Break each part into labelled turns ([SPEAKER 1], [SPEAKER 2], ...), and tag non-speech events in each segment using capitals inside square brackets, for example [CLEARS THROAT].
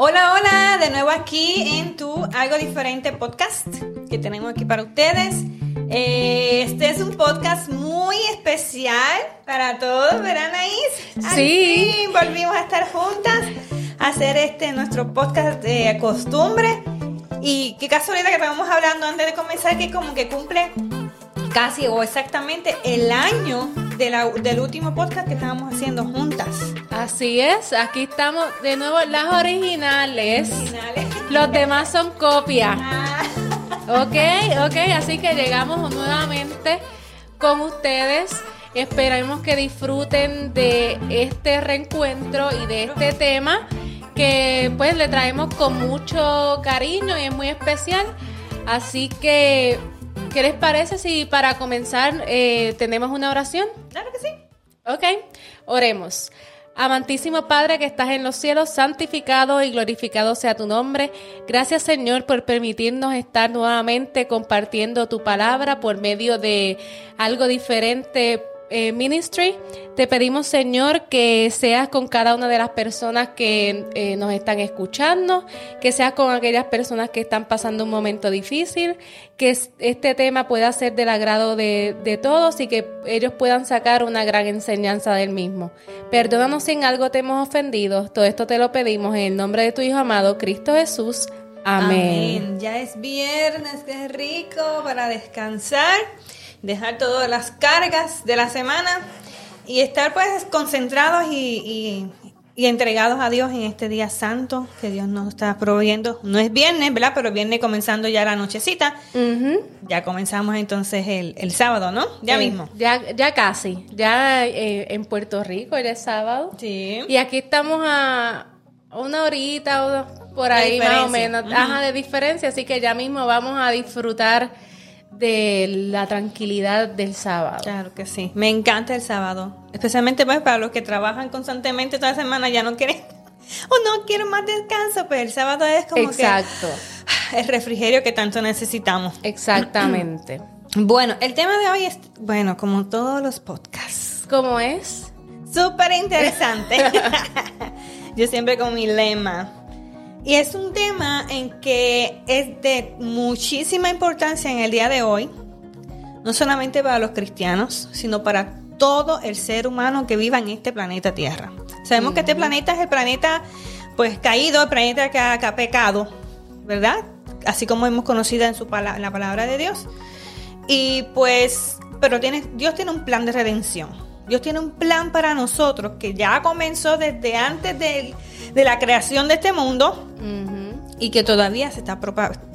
[SPEAKER 1] Hola, hola, de nuevo aquí en tu Algo Diferente podcast que tenemos aquí para ustedes. Eh, este es un podcast muy especial para todos, ¿verdad, Anaís?
[SPEAKER 2] Sí.
[SPEAKER 1] volvimos a estar juntas a hacer este nuestro podcast de costumbre. Y qué casualidad que estábamos hablando antes de comenzar que como que cumple casi o exactamente el año del último podcast que estábamos haciendo juntas.
[SPEAKER 2] Así es, aquí estamos de nuevo las originales. Los demás son copias. Ah. Ok, ok, así que llegamos nuevamente con ustedes. Esperamos que disfruten de este reencuentro y de este tema que pues le traemos con mucho cariño y es muy especial. Así que, ¿qué les parece si para comenzar eh, tenemos una oración?
[SPEAKER 1] Claro que sí.
[SPEAKER 2] Ok, oremos. Amantísimo Padre que estás en los cielos, santificado y glorificado sea tu nombre. Gracias Señor por permitirnos estar nuevamente compartiendo tu palabra por medio de algo diferente eh, Ministry. Te pedimos, Señor, que seas con cada una de las personas que eh, nos están escuchando, que seas con aquellas personas que están pasando un momento difícil, que este tema pueda ser del agrado de, de todos y que ellos puedan sacar una gran enseñanza del mismo. Perdónanos si en algo te hemos ofendido. Todo esto te lo pedimos en el nombre de tu Hijo amado, Cristo Jesús. Amén.
[SPEAKER 1] Ya es viernes, que rico para descansar dejar todas las cargas de la semana y estar pues concentrados y, entregados a Dios en este día santo que Dios nos está proveyendo. No es viernes, ¿verdad? Pero viernes comenzando ya la nochecita. Ya comenzamos entonces el, sábado, ¿no? Ya mismo.
[SPEAKER 2] Ya, ya casi. Ya eh, en Puerto Rico ya es sábado.
[SPEAKER 1] Sí.
[SPEAKER 2] Y aquí estamos a una horita o por ahí más o menos. Ajá, de diferencia. Así que ya mismo vamos a disfrutar de la tranquilidad del sábado.
[SPEAKER 1] Claro que sí. Me encanta el sábado. Especialmente pues, para los que trabajan constantemente toda la semana, ya no quieren [LAUGHS] o no quieren más descanso, pero el sábado es como
[SPEAKER 2] Exacto.
[SPEAKER 1] el refrigerio que tanto necesitamos.
[SPEAKER 2] Exactamente. [CLEARS THROAT]
[SPEAKER 1] bueno, el tema de hoy es, bueno, como todos los podcasts.
[SPEAKER 2] ¿Cómo es?
[SPEAKER 1] Súper interesante. [LAUGHS] Yo siempre con mi lema y es un tema en que es de muchísima importancia en el día de hoy, no solamente para los cristianos, sino para todo el ser humano que viva en este planeta Tierra. Sabemos que este planeta es el planeta pues caído, el planeta que ha, pecado, ¿verdad? Así como hemos conocido en, su en la palabra de Dios. Y pues, pero tiene, Dios tiene un plan de redención. Dios tiene un plan para nosotros que ya comenzó desde antes de, la creación de este mundo y que todavía se está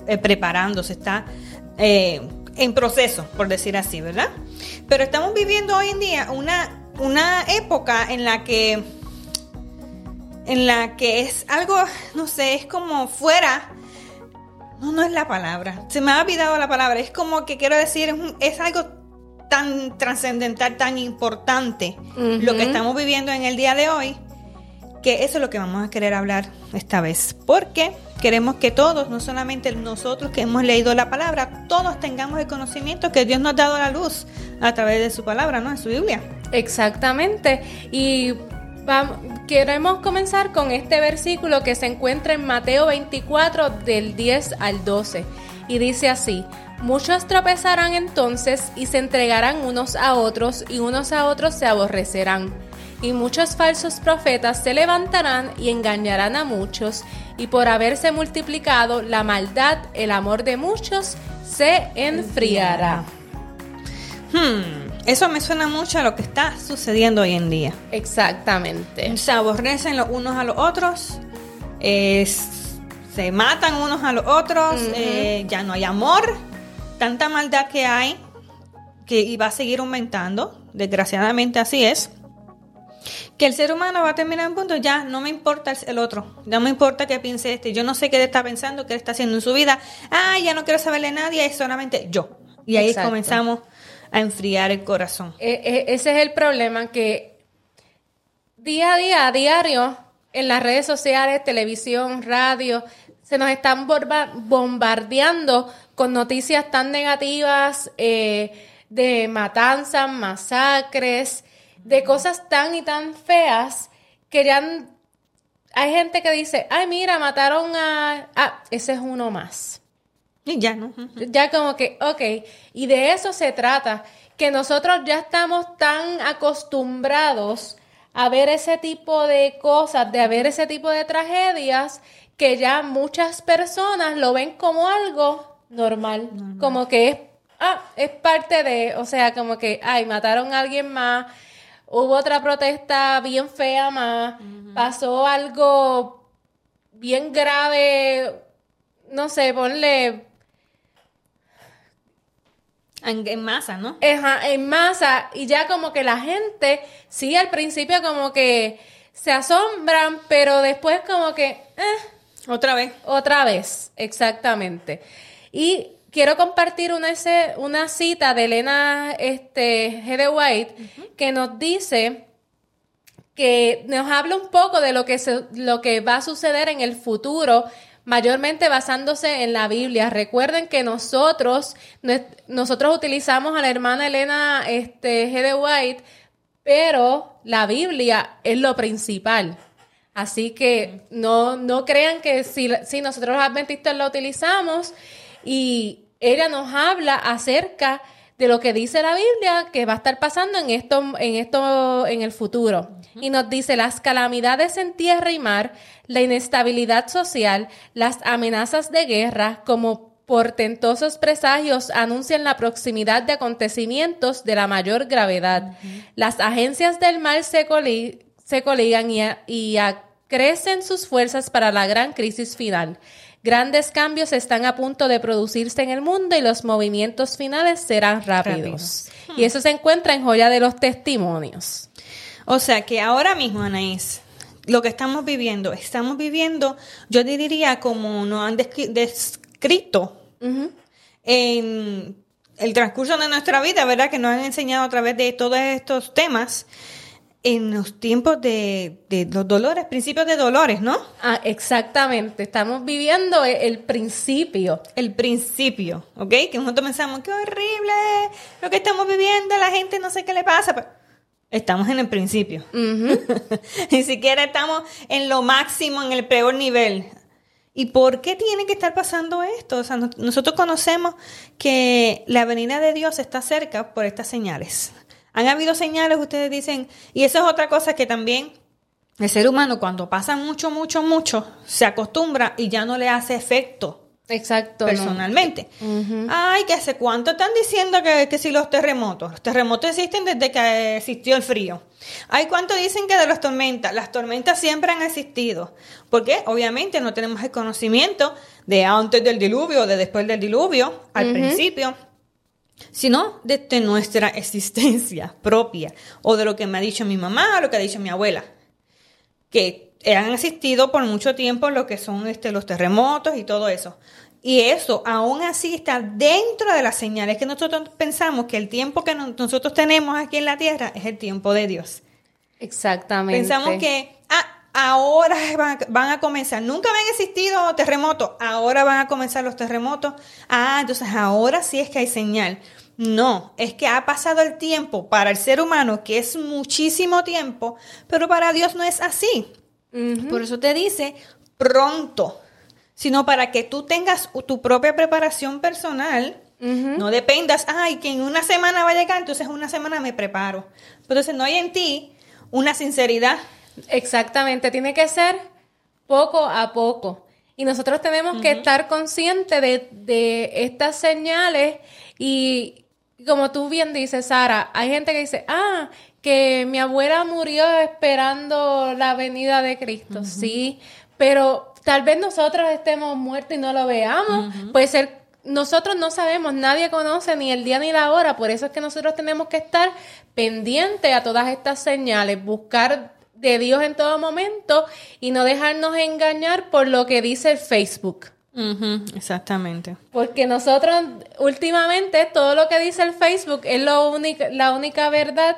[SPEAKER 1] eh, preparando, se está eh, en proceso, por decir así, ¿verdad? Pero estamos viviendo hoy en día una, una época en la que en la que es algo, no sé, es como fuera. No, no es la palabra. Se me ha olvidado la palabra. Es como que quiero decir, es, algo tan trascendental, tan importante lo que estamos viviendo en el día de hoy, que eso es lo que vamos a querer hablar esta vez. Porque queremos que todos, no solamente nosotros que hemos leído la palabra, todos tengamos el conocimiento que Dios nos ha dado a la luz a través de su palabra, ¿no? En su Biblia.
[SPEAKER 2] Exactamente. Y vamos, queremos comenzar con este versículo que se encuentra en Mateo 24 del 10 al 12. Y dice así, muchos tropezarán entonces y se entregarán unos a otros y unos a otros se aborrecerán y muchos falsos profetas se levantarán y engañarán a muchos, y por haberse multiplicado la maldad, el amor de muchos se enfriará.
[SPEAKER 1] Hmm, eso me suena mucho a lo que está sucediendo hoy en día.
[SPEAKER 2] Exactamente.
[SPEAKER 1] Se aborrecen los unos a los otros, se matan unos a los otros, eh, ya no hay amor, tanta maldad que hay que va a seguir aumentando, desgraciadamente así es. Que el ser humano va a terminar en punto, ya no me importa el otro, no me importa que piense este, yo no sé qué él está pensando, qué él está haciendo en su vida, ah, ya no quiero saberle a nadie, es solamente yo. Y ahí comenzamos a enfriar el corazón.
[SPEAKER 2] E, e, ese es el problema, que día a día, a diario, en las redes sociales, televisión, radio, se nos están bombardeando con noticias tan negativas eh, de matanzas, masacres, de cosas tan y tan feas que ya hay gente que dice, ay, mira, mataron a... Ah, ese es uno más.
[SPEAKER 1] Y ya, ¿no?
[SPEAKER 2] Ya como que, ok, y de eso se trata, que nosotros ya estamos tan acostumbrados a ver ese tipo de cosas, de ver ese tipo de tragedias, que ya muchas personas lo ven como algo normal, como que es, ah, es parte de, o sea, como que, ay, mataron a alguien más, hubo otra protesta bien fea más, pasó algo bien grave, no sé, ponle
[SPEAKER 1] En, en masa, ¿no?
[SPEAKER 2] Ajá, en masa y ya como que la gente, sí, al principio como que se asombran, pero después como que, eh,
[SPEAKER 1] Otra vez.
[SPEAKER 2] otra vez, exactamente. Y quiero compartir una, ese- una cita de Elena este, G. de White que nos dice que nos habla un poco de lo que, se- lo que va a suceder en el futuro, mayormente basándose en la Biblia. Recuerden que nosotros, nosotros utilizamos a la hermana Elena este, G. de White, pero la Biblia es lo principal. Así que no, no crean que si, si nosotros los adventistas la utilizamos y ella nos habla acerca de lo que dice la Biblia que va a estar pasando en esto, en esto, en el futuro. Y nos dice las calamidades en tierra y mar, la inestabilidad social, las amenazas de guerra, como portentosos presagios anuncian la proximidad de acontecimientos de la mayor gravedad. Las agencias del mal se, coli- se coligan y, y acrecen sus fuerzas para la gran crisis final. Grandes cambios están a punto de producirse en el mundo y los movimientos finales serán rápidos. Y eso se encuentra en Joya de los Testimonios.
[SPEAKER 1] O sea que ahora mismo, Anaís, lo que estamos viviendo, estamos viviendo, yo diría como nos han descri- descrito en el transcurso de nuestra vida, ¿verdad? Que nos han enseñado a través de todos estos temas en los tiempos de, de los dolores, principios de dolores, ¿no?
[SPEAKER 2] Ah, exactamente. Estamos viviendo e- el principio.
[SPEAKER 1] El principio, ¿ok? Que nosotros pensamos, qué horrible lo que estamos viviendo, la gente no sé qué le pasa, pero estamos en el principio. [LAUGHS] Ni siquiera estamos en lo máximo, en el peor nivel. ¿Y por qué tiene que estar pasando esto? O sea, no- nosotros conocemos que la venida de Dios está cerca por estas señales. Han habido señales, ustedes dicen, y eso es otra cosa que también el ser humano cuando pasa mucho, mucho, mucho, se acostumbra y ya no le hace efecto
[SPEAKER 2] Exacto. no.
[SPEAKER 1] personalmente. Ay, que hace cuánto están diciendo que, que si los terremotos. Los terremotos existen desde que existió el frío. Ay, cuánto dicen que de las tormentas. Las tormentas siempre han existido. Porque obviamente no tenemos el conocimiento de antes del diluvio o de después del diluvio, al principio, sino de nuestra existencia [LAUGHS] propia o de lo que me ha dicho mi mamá o lo que ha dicho mi abuela que han existido por mucho tiempo lo que son este, los terremotos y todo eso. Y eso aún así está dentro de las señales que nosotros pensamos que el tiempo que no- nosotros tenemos aquí en la tierra es el tiempo de Dios.
[SPEAKER 2] Exactamente.
[SPEAKER 1] Pensamos que ah, ahora van, a comenzar. Nunca habían existido terremotos. Ahora van a comenzar los terremotos. Ah, entonces ahora sí es que hay señal. No, es que ha pasado el tiempo para el ser humano, que es muchísimo tiempo, pero para Dios no es así. Por eso te dice pronto, sino para que tú tengas tu propia preparación personal. No dependas, ay, que en una semana va a llegar, entonces en una semana me preparo. Entonces no hay en ti una sinceridad.
[SPEAKER 2] Exactamente, tiene que ser poco a poco. Y nosotros tenemos que estar conscientes de, de estas señales y como tú bien dices, Sara, hay gente que dice, ah, que mi abuela murió esperando la venida de Cristo, sí, pero tal vez nosotros estemos muertos y no lo veamos, puede ser nosotros no sabemos, nadie conoce ni el día ni la hora, por eso es que nosotros tenemos que estar pendientes a todas estas señales, buscar de Dios en todo momento y no dejarnos engañar por lo que dice el Facebook.
[SPEAKER 1] exactamente.
[SPEAKER 2] Porque nosotros últimamente todo lo que dice el Facebook es lo única, la única verdad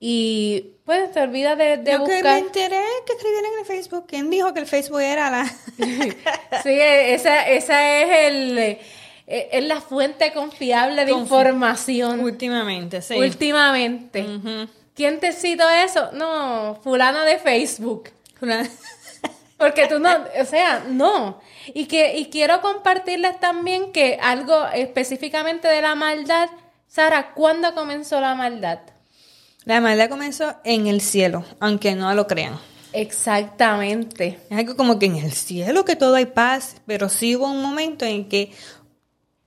[SPEAKER 2] y pues te olvidas de, de
[SPEAKER 1] Yo que me enteré que escribieron en el Facebook. ¿Quién dijo que el Facebook era la... [LAUGHS]
[SPEAKER 2] Sí, esa, esa es el eh, es la fuente confiable de
[SPEAKER 1] Confi-
[SPEAKER 2] información
[SPEAKER 1] Últimamente, sí.
[SPEAKER 2] últimamente. ¿Quién te citó eso? No, fulano de Facebook. Porque tú no, [LAUGHS] o sea, no. Y que y quiero compartirles también que algo específicamente de la maldad, Sara, ¿cuándo comenzó la maldad?
[SPEAKER 1] La maldad comenzó en el cielo, aunque no lo crean.
[SPEAKER 2] Exactamente.
[SPEAKER 1] Es algo como que en el cielo que todo hay paz, pero sí hubo un momento en que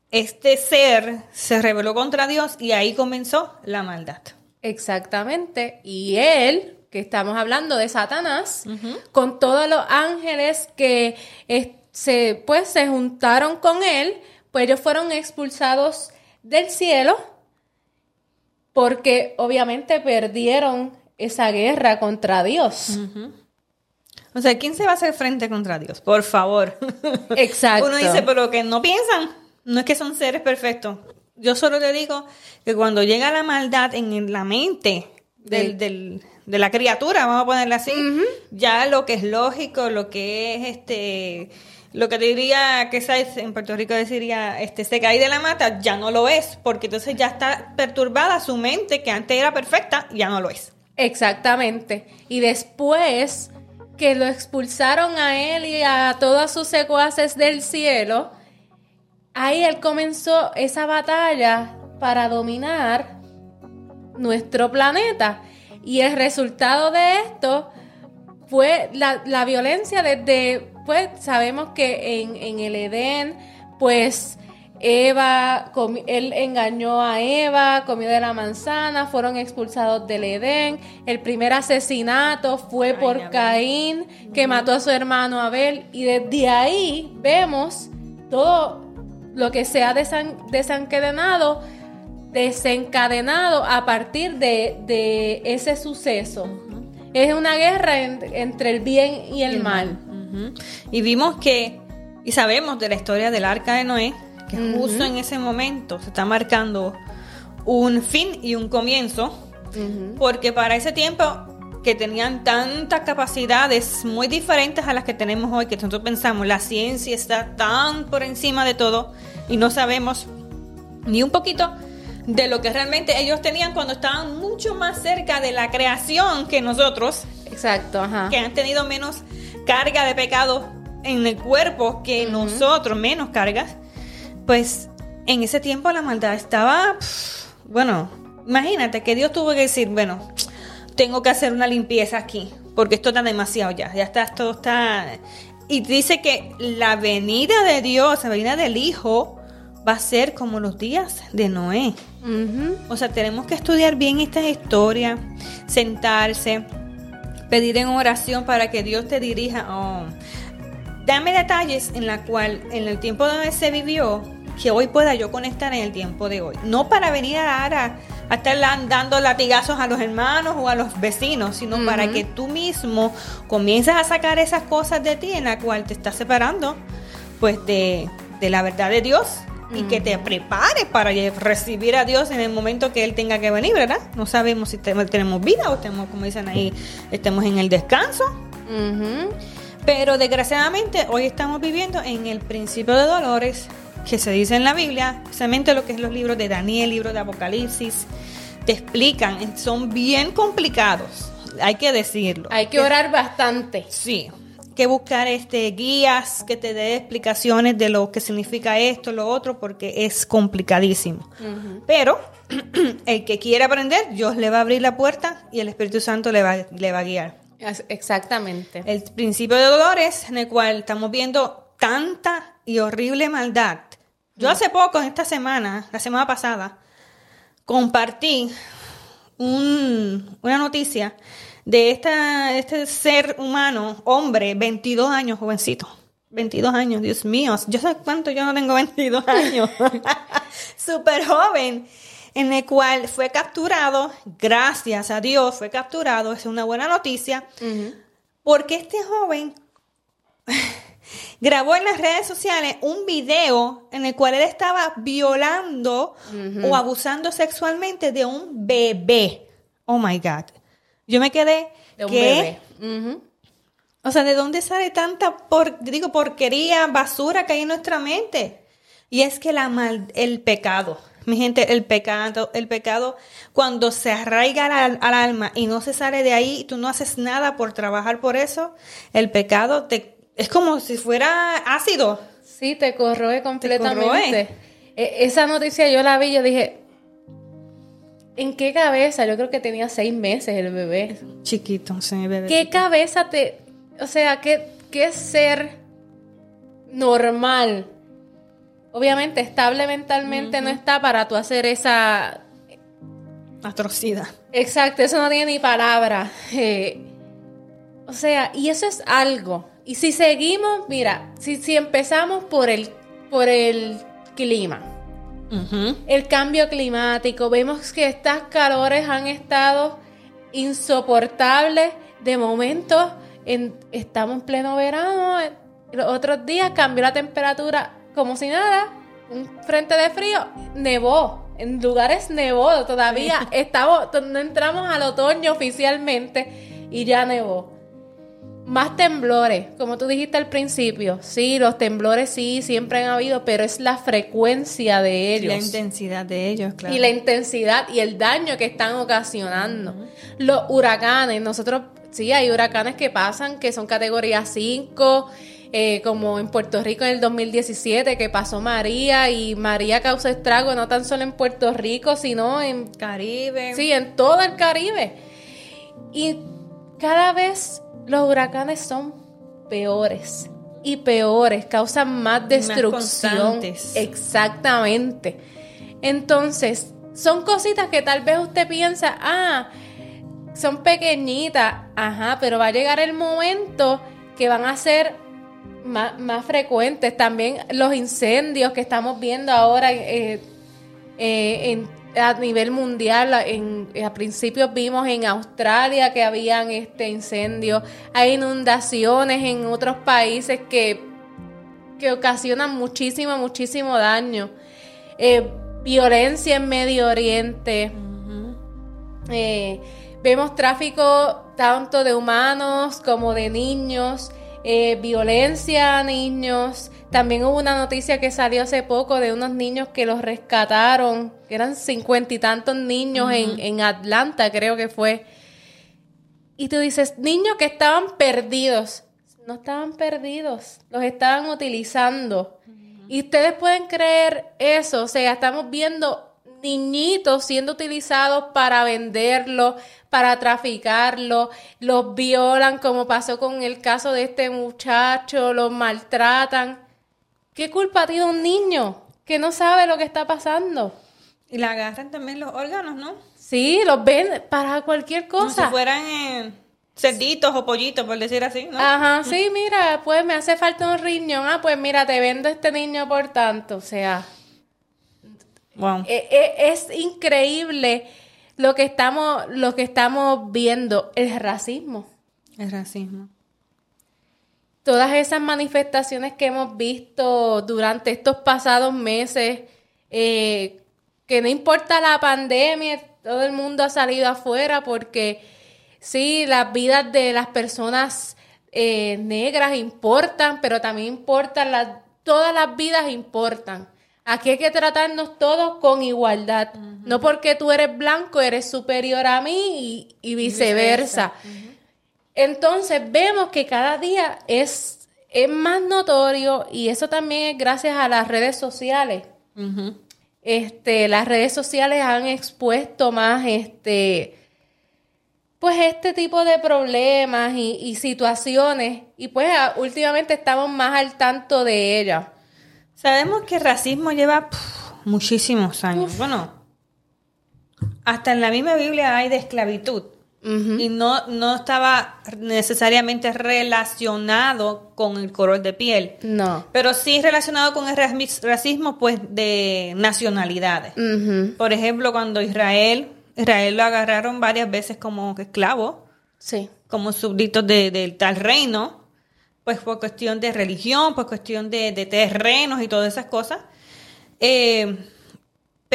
[SPEAKER 1] este ser se rebeló contra Dios y ahí comenzó la maldad.
[SPEAKER 2] Exactamente. Y él, que estamos hablando de Satanás, con todos los ángeles que eh, se, pues, se juntaron con él, pues ellos fueron expulsados del cielo porque obviamente perdieron esa guerra contra Dios.
[SPEAKER 1] O sea, ¿quién se va a hacer frente contra Dios? Por favor. [LAUGHS]
[SPEAKER 2] Exacto.
[SPEAKER 1] Uno dice, pero que no piensan. No es que son seres perfectos. Yo solo te digo que cuando llega la maldad en la mente del, del, de la criatura, vamos a ponerla así, ya lo que es lógico, lo que es este lo que diría que en Puerto Rico deciría este se cae de la mata ya no lo es porque entonces ya está perturbada su mente que antes era perfecta ya no lo es.
[SPEAKER 2] Exactamente. Y después que lo expulsaron a él y a todos sus secuaces del cielo ahí él comenzó esa batalla para dominar nuestro planeta y el resultado de esto fue la, la violencia desde pues sabemos que en, en el Edén, pues Eva, él engañó a Eva, comió de la manzana, fueron expulsados del Edén. El primer asesinato fue por Caín, que mató a su hermano Abel. Y desde ahí vemos todo lo que se ha desencadenado, desencadenado a partir de, ese suceso. Es una guerra entre el bien y el, mal.
[SPEAKER 1] Y vimos que, y sabemos de la historia del arca de Noé, que justo en ese momento se está marcando un fin y un comienzo, porque para ese tiempo que tenían tantas capacidades muy diferentes a las que tenemos hoy, que nosotros pensamos, la ciencia está tan por encima de todo y no sabemos ni un poquito de lo que realmente ellos tenían cuando estaban mucho más cerca de la creación que nosotros.
[SPEAKER 2] Exacto, ajá.
[SPEAKER 1] Que han tenido menos carga de pecado en el cuerpo que nosotros, menos cargas, pues en ese tiempo la maldad estaba, bueno, imagínate que Dios tuvo que decir, bueno, tengo que hacer una limpieza aquí, porque esto está demasiado ya, ya está, todo está... Y dice que la venida de Dios, la venida del Hijo, va a ser como los días de Noé. O sea, tenemos que estudiar bien esta historia, sentarse, pedir en oración para que Dios te dirija. Oh, dame detalles en la cual en el tiempo donde se vivió que hoy pueda yo conectar en el tiempo de hoy. No para venir a, a, a estar dando latigazos a los hermanos o a los vecinos, sino para que tú mismo comiences a sacar esas cosas de ti en la cual te estás separando pues de, de la verdad de Dios y que te prepares para recibir a Dios en el momento que Él tenga que venir, ¿verdad? No sabemos si tenemos vida o estemos, como dicen ahí, estemos en el descanso. Pero desgraciadamente hoy estamos viviendo en el principio de dolores que se dice en la Biblia, especialmente lo que es los libros de Daniel, libros de Apocalipsis, te explican, son bien complicados, hay que decirlo.
[SPEAKER 2] Hay que orar bastante.
[SPEAKER 1] Sí, que buscar este guías que te dé explicaciones de lo que significa esto, lo otro, porque es complicadísimo. Pero [CLEARS THROAT] el que quiere aprender, Dios le va a abrir la puerta y el Espíritu Santo le va, le va a guiar.
[SPEAKER 2] Exactamente.
[SPEAKER 1] El principio de dolores en el cual estamos viendo tanta y horrible maldad. Yo hace poco, esta semana, la semana pasada, compartí una noticia de esta, este ser humano, hombre, 22 años, jovencito. 22 años, Dios mío. Yo sé cuánto yo no tengo 22 años. [LAUGHS] Súper joven. En el cual fue capturado, gracias a Dios fue capturado, es una buena noticia, porque este joven grabó en las redes sociales un video en el cual él estaba violando o abusando sexualmente de un bebé. Oh my God. Yo me quedé.
[SPEAKER 2] De un bebé.
[SPEAKER 1] O sea, ¿de dónde sale tanta por, digo, porquería, basura que hay en nuestra mente? Y es que la mal, el pecado Mi gente, el pecado, el pecado cuando se arraiga al, al alma y no se sale de ahí, y tú no haces nada por trabajar por eso, el pecado te es como si fuera ácido.
[SPEAKER 2] Sí, te corroe completamente. E, esa noticia yo la vi, yo dije, ¿en qué cabeza? Yo creo que tenía seis meses el bebé.
[SPEAKER 1] Chiquito, sí, bebé.
[SPEAKER 2] ¿Qué cabeza te, o sea, qué, qué ser normal? Obviamente, estable mentalmente no está para tú hacer esa
[SPEAKER 1] atrocidad.
[SPEAKER 2] Exacto, eso no tiene ni palabra. Eh, o sea, y eso es algo. Y si seguimos, mira, si, si empezamos por el, por el clima, el cambio climático, vemos que estas calores han estado insoportables. De momento, en, estamos en pleno verano, los otros días cambió la temperatura como si nada, un frente de frío, nevó. En lugares nevó todavía. Estamos, no entramos al otoño oficialmente y ya nevó. Más temblores, como tú dijiste al principio. Sí, los temblores sí, siempre han habido, pero es la frecuencia de ellos.
[SPEAKER 1] La intensidad de ellos, claro.
[SPEAKER 2] Y la intensidad y el daño que están ocasionando. Los huracanes, nosotros, sí, hay huracanes que pasan, que son categoría 5, eh, como en Puerto Rico en el 2017, que pasó María, y María causó estrago no tan solo en Puerto Rico, sino en...
[SPEAKER 1] Caribe.
[SPEAKER 2] Sí, en todo el Caribe. Y cada vez los huracanes son peores y peores, causan más destrucción. Exactamente. Entonces, son cositas que tal vez usted piensa, ah, son pequeñitas, ajá, pero va a llegar el momento que van a ser más, frecuentes. También los incendios que estamos viendo ahora eh, eh, en a nivel mundial, en, a principios vimos en Australia que habían este incendio, hay inundaciones en otros países que, que ocasionan muchísimo, muchísimo daño. Eh, violencia en Medio Oriente. Eh, vemos tráfico tanto de humanos como de niños. Eh, violencia a niños. También hubo una noticia que salió hace poco de unos niños que los rescataron, que eran cincuenta y tantos niños en, en, Atlanta, creo que fue. Y tú dices, niños que estaban perdidos. No estaban perdidos, los estaban utilizando. Y ustedes pueden creer eso, o sea, estamos viendo niñitos siendo utilizados para venderlo, para traficarlo, los violan como pasó con el caso de este muchacho, los maltratan. ¿Qué culpa tiene un niño que no sabe lo que está pasando?
[SPEAKER 1] Y le agarran también los órganos, ¿no?
[SPEAKER 2] Sí, los ven para cualquier cosa.
[SPEAKER 1] Como si fueran eh, cerditos o pollitos, por decir así, ¿no?
[SPEAKER 2] Ajá, [LAUGHS] sí, mira, pues me hace falta un riñón. Ah, pues mira, te vendo este niño por tanto. O sea, wow. E, e, es increíble lo que estamos, lo que estamos viendo, el racismo.
[SPEAKER 1] El racismo.
[SPEAKER 2] Todas esas manifestaciones que hemos visto durante estos pasados meses, eh, que no importa la pandemia, todo el mundo ha salido afuera porque sí, las vidas de las personas eh, negras importan, pero también importan las, todas las vidas importan. Aquí hay que tratarnos todos con igualdad. No porque tú eres blanco eres superior a mí y, viceversa. Entonces vemos que cada día es, es más notorio y eso también es gracias a las redes sociales. Este, las redes sociales han expuesto más este pues este tipo de problemas y, situaciones y pues últimamente estamos más al tanto de ellas.
[SPEAKER 1] Sabemos que el racismo lleva muchísimos años. Bueno, hasta en la misma Biblia hay de esclavitud. Y no, no estaba necesariamente relacionado con el color de piel.
[SPEAKER 2] No.
[SPEAKER 1] Pero sí relacionado con el racismo, pues, de nacionalidades. Por ejemplo, cuando Israel, Israel lo agarraron varias veces como esclavo.
[SPEAKER 2] Sí.
[SPEAKER 1] Como súbditos de tal reino pues por cuestión de religión, por cuestión de, terrenos y todas esas cosas. Eh,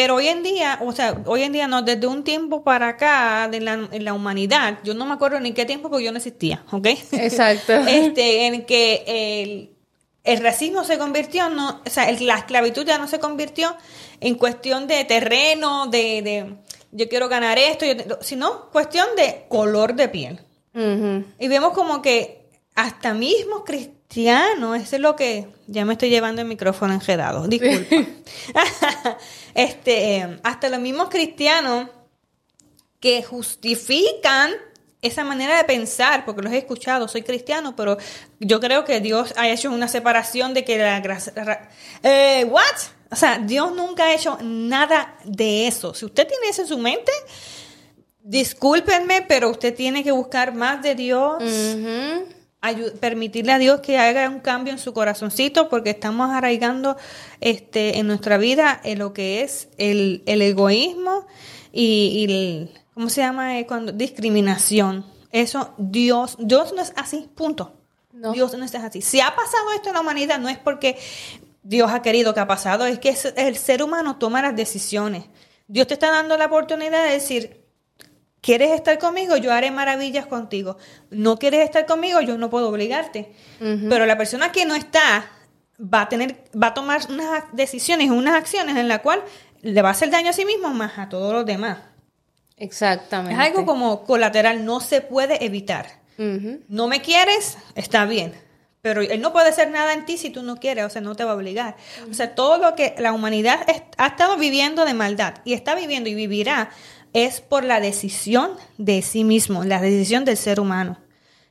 [SPEAKER 1] pero hoy en día, o sea, hoy en día no, desde un tiempo para acá de la, en la humanidad, yo no me acuerdo ni qué tiempo porque yo no existía, ¿ok?
[SPEAKER 2] Exacto. [LAUGHS]
[SPEAKER 1] este, en que el racismo se convirtió, no, o sea, el- la esclavitud ya no se convirtió en cuestión de terreno, de, de yo quiero ganar esto, yo sino cuestión de color de piel. Y vemos como que hasta mismos cristianos, eso es lo que ya me estoy llevando el micrófono enredado, disculpa. [LAUGHS] este, eh, hasta los mismos cristianos que justifican esa manera de pensar, porque los he escuchado, soy cristiano, pero yo creo que Dios ha hecho una separación de que la gracia... ra- Eh, ¿What? O sea, Dios nunca ha hecho nada de eso. Si usted tiene eso en su mente, discúlpenme, pero usted tiene que buscar más de Dios, permitirle a Dios que haga un cambio en su corazoncito, porque estamos arraigando este, en nuestra vida en lo que es el, el egoísmo y, y el, ¿cómo se llama? Eh, Cuando, discriminación. Eso, Dios, Dios no es así, punto.
[SPEAKER 2] No.
[SPEAKER 1] Dios no es así. Si ha pasado esto en la humanidad, no es porque Dios ha querido que ha pasado, es que el ser humano toma las decisiones. Dios te está dando la oportunidad de decir, ¿quieres estar conmigo? Yo haré maravillas contigo. ¿No quieres estar conmigo? Yo no puedo obligarte. Pero la persona que no está va a tener, va a tomar unas decisiones, unas acciones en la cual le va a hacer daño a sí mismo más a todos los demás.
[SPEAKER 2] Exactamente.
[SPEAKER 1] Es algo como colateral, no se puede evitar. No me quieres, está bien. Pero él no puede hacer nada en ti si tú no quieres, o sea, no te va a obligar. O sea, todo lo que la humanidad ha estado viviendo de maldad y está viviendo y vivirá es por la decisión de sí mismo, la decisión del ser humano.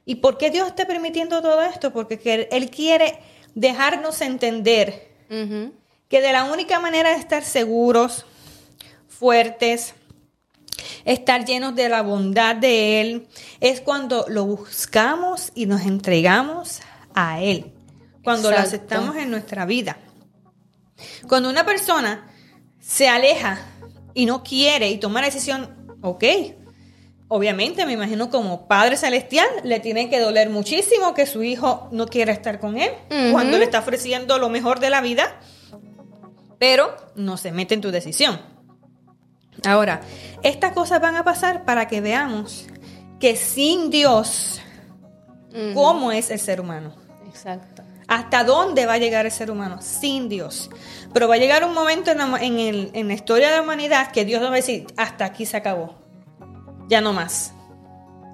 [SPEAKER 1] ¿Y por qué Dios está permitiendo todo esto? Porque que Él quiere dejarnos entender que de la única manera de estar seguros, fuertes, estar llenos de la bondad de Él, es cuando lo buscamos y nos entregamos a Él, cuando lo
[SPEAKER 2] Exacto.
[SPEAKER 1] aceptamos en nuestra vida. Cuando una persona se aleja y no quiere y toma la decisión, ok, obviamente me imagino como Padre Celestial le tiene que doler muchísimo que su hijo no quiera estar con Él cuando le está ofreciendo lo mejor de la vida, pero no se mete en tu decisión. Ahora, estas cosas van a pasar para que veamos que sin Dios. ¿cómo es el ser humano?
[SPEAKER 2] Exacto.
[SPEAKER 1] ¿Hasta dónde va a llegar el ser humano? Sin Dios. Pero va a llegar un momento en la, en el- en la historia de la humanidad que Dios va a decir, hasta aquí se acabó. Ya no más.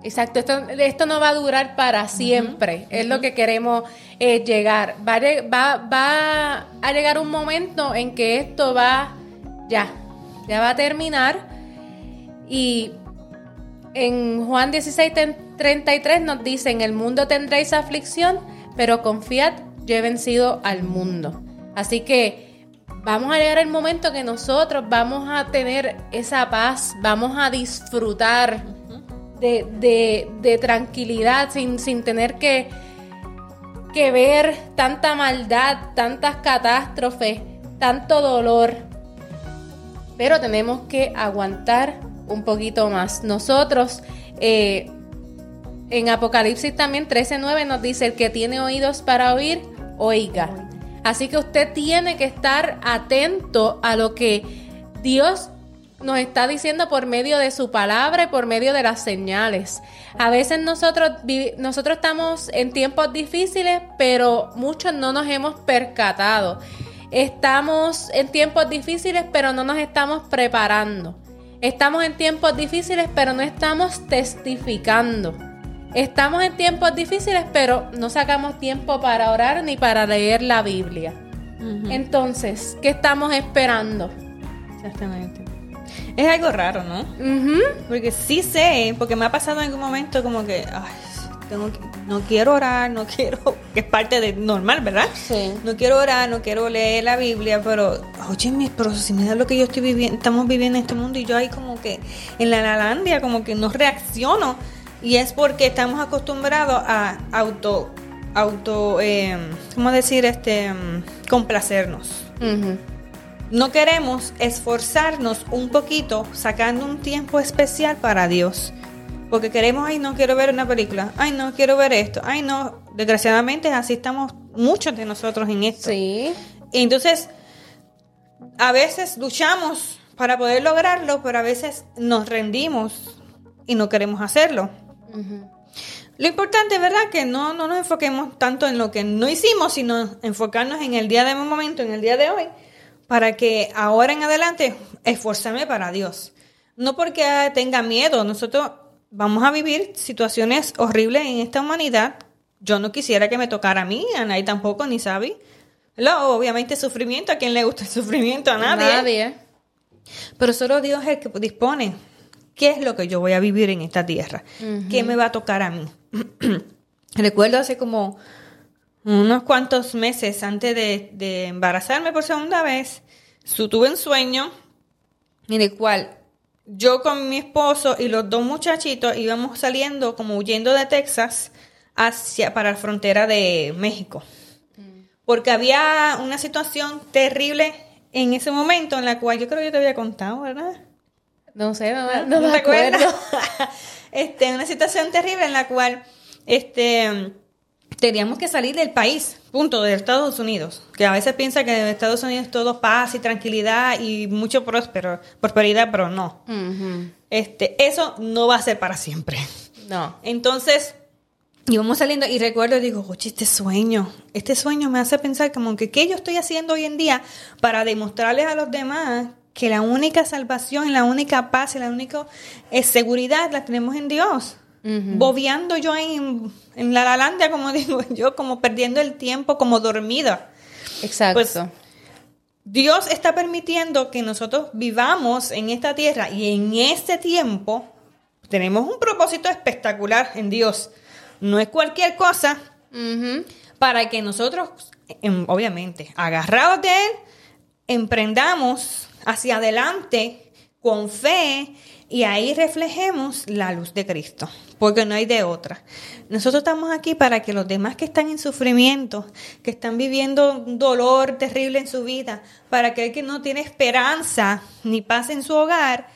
[SPEAKER 2] Exacto, esto, esto no va a durar para siempre, es lo que queremos eh, llegar. Va a, va, va a llegar un momento en que esto va, ya, ya va a terminar. Y en Juan 16, ten- 33 nos dice, en el mundo tendréis aflicción, pero confiad, yo he vencido al mundo. Así que vamos a llegar el momento que nosotros vamos a tener esa paz, vamos a disfrutar de, de- de tranquilidad sin, sin tener que, que ver tanta maldad, tantas catástrofes, tanto dolor. Pero tenemos que aguantar un poquito más. Nosotros, eh, en Apocalipsis también 13.9 nos dice, el que tiene oídos para oír, oiga. Así que usted tiene que estar atento a lo que Dios nos está diciendo por medio de su palabra y por medio de las señales. A veces nosotros, nosotros estamos en tiempos difíciles, pero muchos no nos hemos percatado. Estamos en tiempos difíciles, pero no nos estamos preparando. Estamos en tiempos difíciles, pero no estamos testificando. Estamos en tiempos difíciles, pero no sacamos tiempo para orar ni para leer la Biblia. Entonces, ¿qué estamos esperando?
[SPEAKER 1] Exactamente. Es algo raro, ¿no?
[SPEAKER 2] Ujú.
[SPEAKER 1] Porque sí sé, porque me ha pasado en algún momento como que, ay, tengo que- no quiero orar, no [LAUGHS] quiero, que es parte de normal, ¿verdad?
[SPEAKER 2] Sí.
[SPEAKER 1] No quiero orar, no quiero leer la Biblia, pero, oye, mi pero si me da lo que yo estoy viviendo, estamos viviendo en este mundo y yo ahí como que en la lalandia como que no reacciono. Y es porque estamos acostumbrados a auto, auto, eh, ¿cómo decir? Este, mm, complacernos. No queremos esforzarnos un poquito sacando un tiempo especial para Dios. Porque queremos, ay, no quiero ver una película, ay, no quiero ver esto, ay, no. Desgraciadamente así estamos muchos de nosotros en esto.
[SPEAKER 2] Sí.
[SPEAKER 1] Entonces, a veces luchamos para poder lograrlo, pero a veces nos rendimos y no queremos hacerlo. Lo importante, ¿verdad? Que no, no nos enfoquemos tanto en lo que no hicimos, sino enfocarnos en el día de momento, en el día de hoy, para que ahora en adelante esforzarme para Dios. No porque tenga miedo, nosotros vamos a vivir situaciones horribles en esta humanidad. Yo no quisiera que me tocara a mí, a nadie tampoco, ni Sabi. obviamente sufrimiento, ¿a quién le gusta el sufrimiento? A nadie. Nadie. Pero solo Dios es el que dispone qué es lo que yo voy a vivir en esta tierra, qué me va a tocar a mí. [CLEARS THROAT] Recuerdo hace como unos cuantos meses antes de, embarazarme por segunda vez, tuve un sueño en el cual yo con mi esposo y los dos muchachitos íbamos saliendo como huyendo de Texas hacia para la frontera de México. Porque había una situación terrible en ese momento en la cual yo creo que yo te había contado, ¿verdad?
[SPEAKER 2] No sé, no, me acuerdo. [LAUGHS]
[SPEAKER 1] este, una situación terrible en la cual este, teníamos que salir del país, punto, de Estados Unidos. Que a veces piensa que en Estados Unidos es todo paz y tranquilidad y mucho próspero, prosperidad, pero no. este, eso no va a ser para siempre.
[SPEAKER 2] No.
[SPEAKER 1] Entonces, íbamos saliendo y recuerdo, digo, oye, este sueño, este sueño me hace pensar como que qué yo estoy haciendo hoy en día para demostrarles a los demás que la única salvación, la única paz y la única eh, seguridad la tenemos en Dios. Bobeando yo en, la lalandia, como [LAUGHS] digo yo, como perdiendo el tiempo, como dormida.
[SPEAKER 2] Exacto. Pues,
[SPEAKER 1] Dios está permitiendo que nosotros vivamos en esta tierra y en este tiempo tenemos un propósito espectacular en Dios. No es cualquier cosa para que nosotros, obviamente, agarrados de Él, emprendamos hacia adelante con fe y ahí reflejemos la luz de Cristo, porque no hay de otra. Nosotros estamos aquí para que los demás que están en sufrimiento, que están viviendo un dolor terrible en su vida, para que el que no tiene esperanza ni paz en su hogar,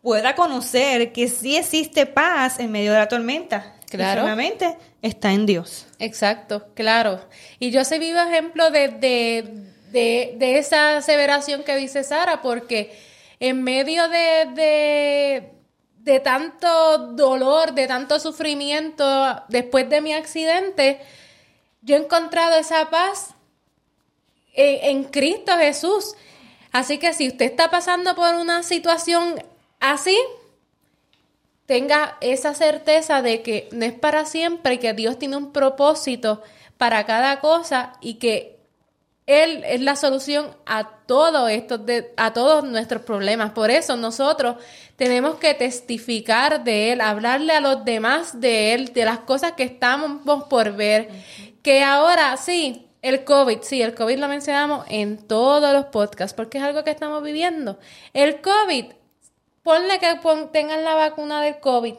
[SPEAKER 1] pueda conocer que sí existe paz en medio de la tormenta. Claro. solamente está en Dios.
[SPEAKER 2] Exacto, claro. Y yo soy vivo ejemplo de, de de, esa aseveración que dice Sara, porque en medio de, de, tanto dolor, de tanto sufrimiento después de mi accidente, yo he encontrado esa paz en, en, Cristo Jesús. Así que si usted está pasando por una situación así, tenga esa certeza de que no es para siempre que Dios tiene un propósito para cada cosa y que él es la solución a todo esto, a todos nuestros problemas. Por eso nosotros tenemos que testificar de Él, hablarle a los demás de Él, de las cosas que estamos por ver. Que ahora sí, el COVID, sí, el COVID lo mencionamos en todos los podcasts porque es algo que estamos viviendo. El COVID, ponle que tengan la vacuna del COVID.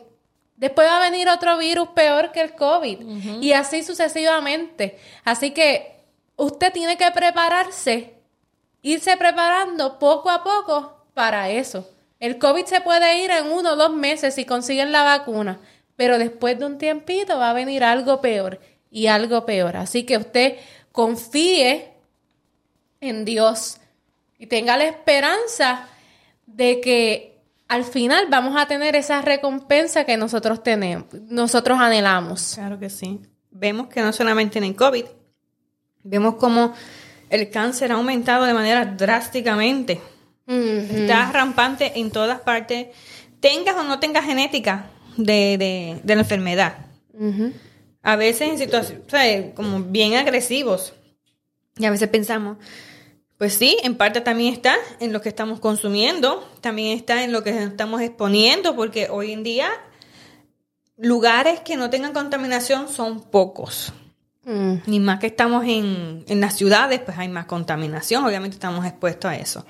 [SPEAKER 2] Después va a venir otro virus peor que el COVID. Y así sucesivamente. Así que usted tiene que prepararse, irse preparando poco a poco para eso. El COVID se puede ir en uno o dos meses si consiguen la vacuna, pero después de un tiempito va a venir algo peor y algo peor. Así que usted confíe en Dios y tenga la esperanza de que al final vamos a tener esa recompensa que nosotros tenemos, nosotros anhelamos.
[SPEAKER 1] Claro que sí. Vemos que no solamente en el COVID, Vemos como el cáncer ha aumentado de manera drásticamente. Está rampante en todas partes, tengas o no tengas genética de, la enfermedad. A veces en situaciones como bien agresivos. Y a veces pensamos, pues sí, en parte también está en lo que estamos consumiendo, también está en lo que estamos exponiendo, porque hoy en día lugares que no tengan contaminación son pocos. Mm. Ni más que estamos en, en las ciudades, pues hay más contaminación, obviamente estamos expuestos a eso.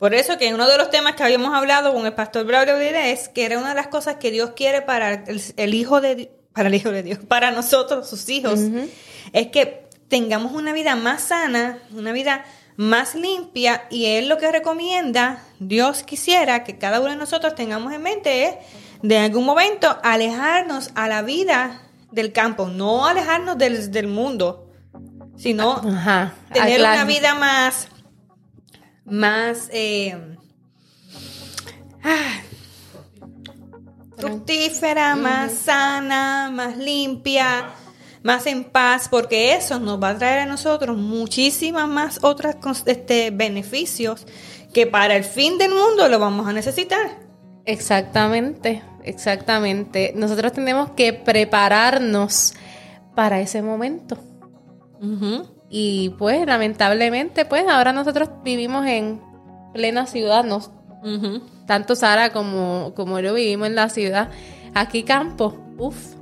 [SPEAKER 1] Por eso que uno de los temas que habíamos hablado con el pastor Braulio es que era una de las cosas que Dios quiere para el, hijo de para el hijo de Dios, para nosotros, sus hijos, es que tengamos una vida más sana, una vida más limpia y él lo que recomienda, Dios quisiera que cada uno de nosotros tengamos en mente es de algún momento alejarnos a la vida del campo, no alejarnos del, del mundo, sino tener una vida más, más, eh, ah, fructífera, más sana, más limpia, más en paz, porque eso nos va a traer a nosotros muchísimas más otras este, beneficios que para el fin del mundo lo vamos a necesitar.
[SPEAKER 2] Exactamente, exactamente. Nosotros tenemos que prepararnos para ese momento. Y pues lamentablemente, pues ahora nosotros vivimos en plena ciudad, ¿no? Tanto Sara como, como yo vivimos en la ciudad. Aquí campo, uff,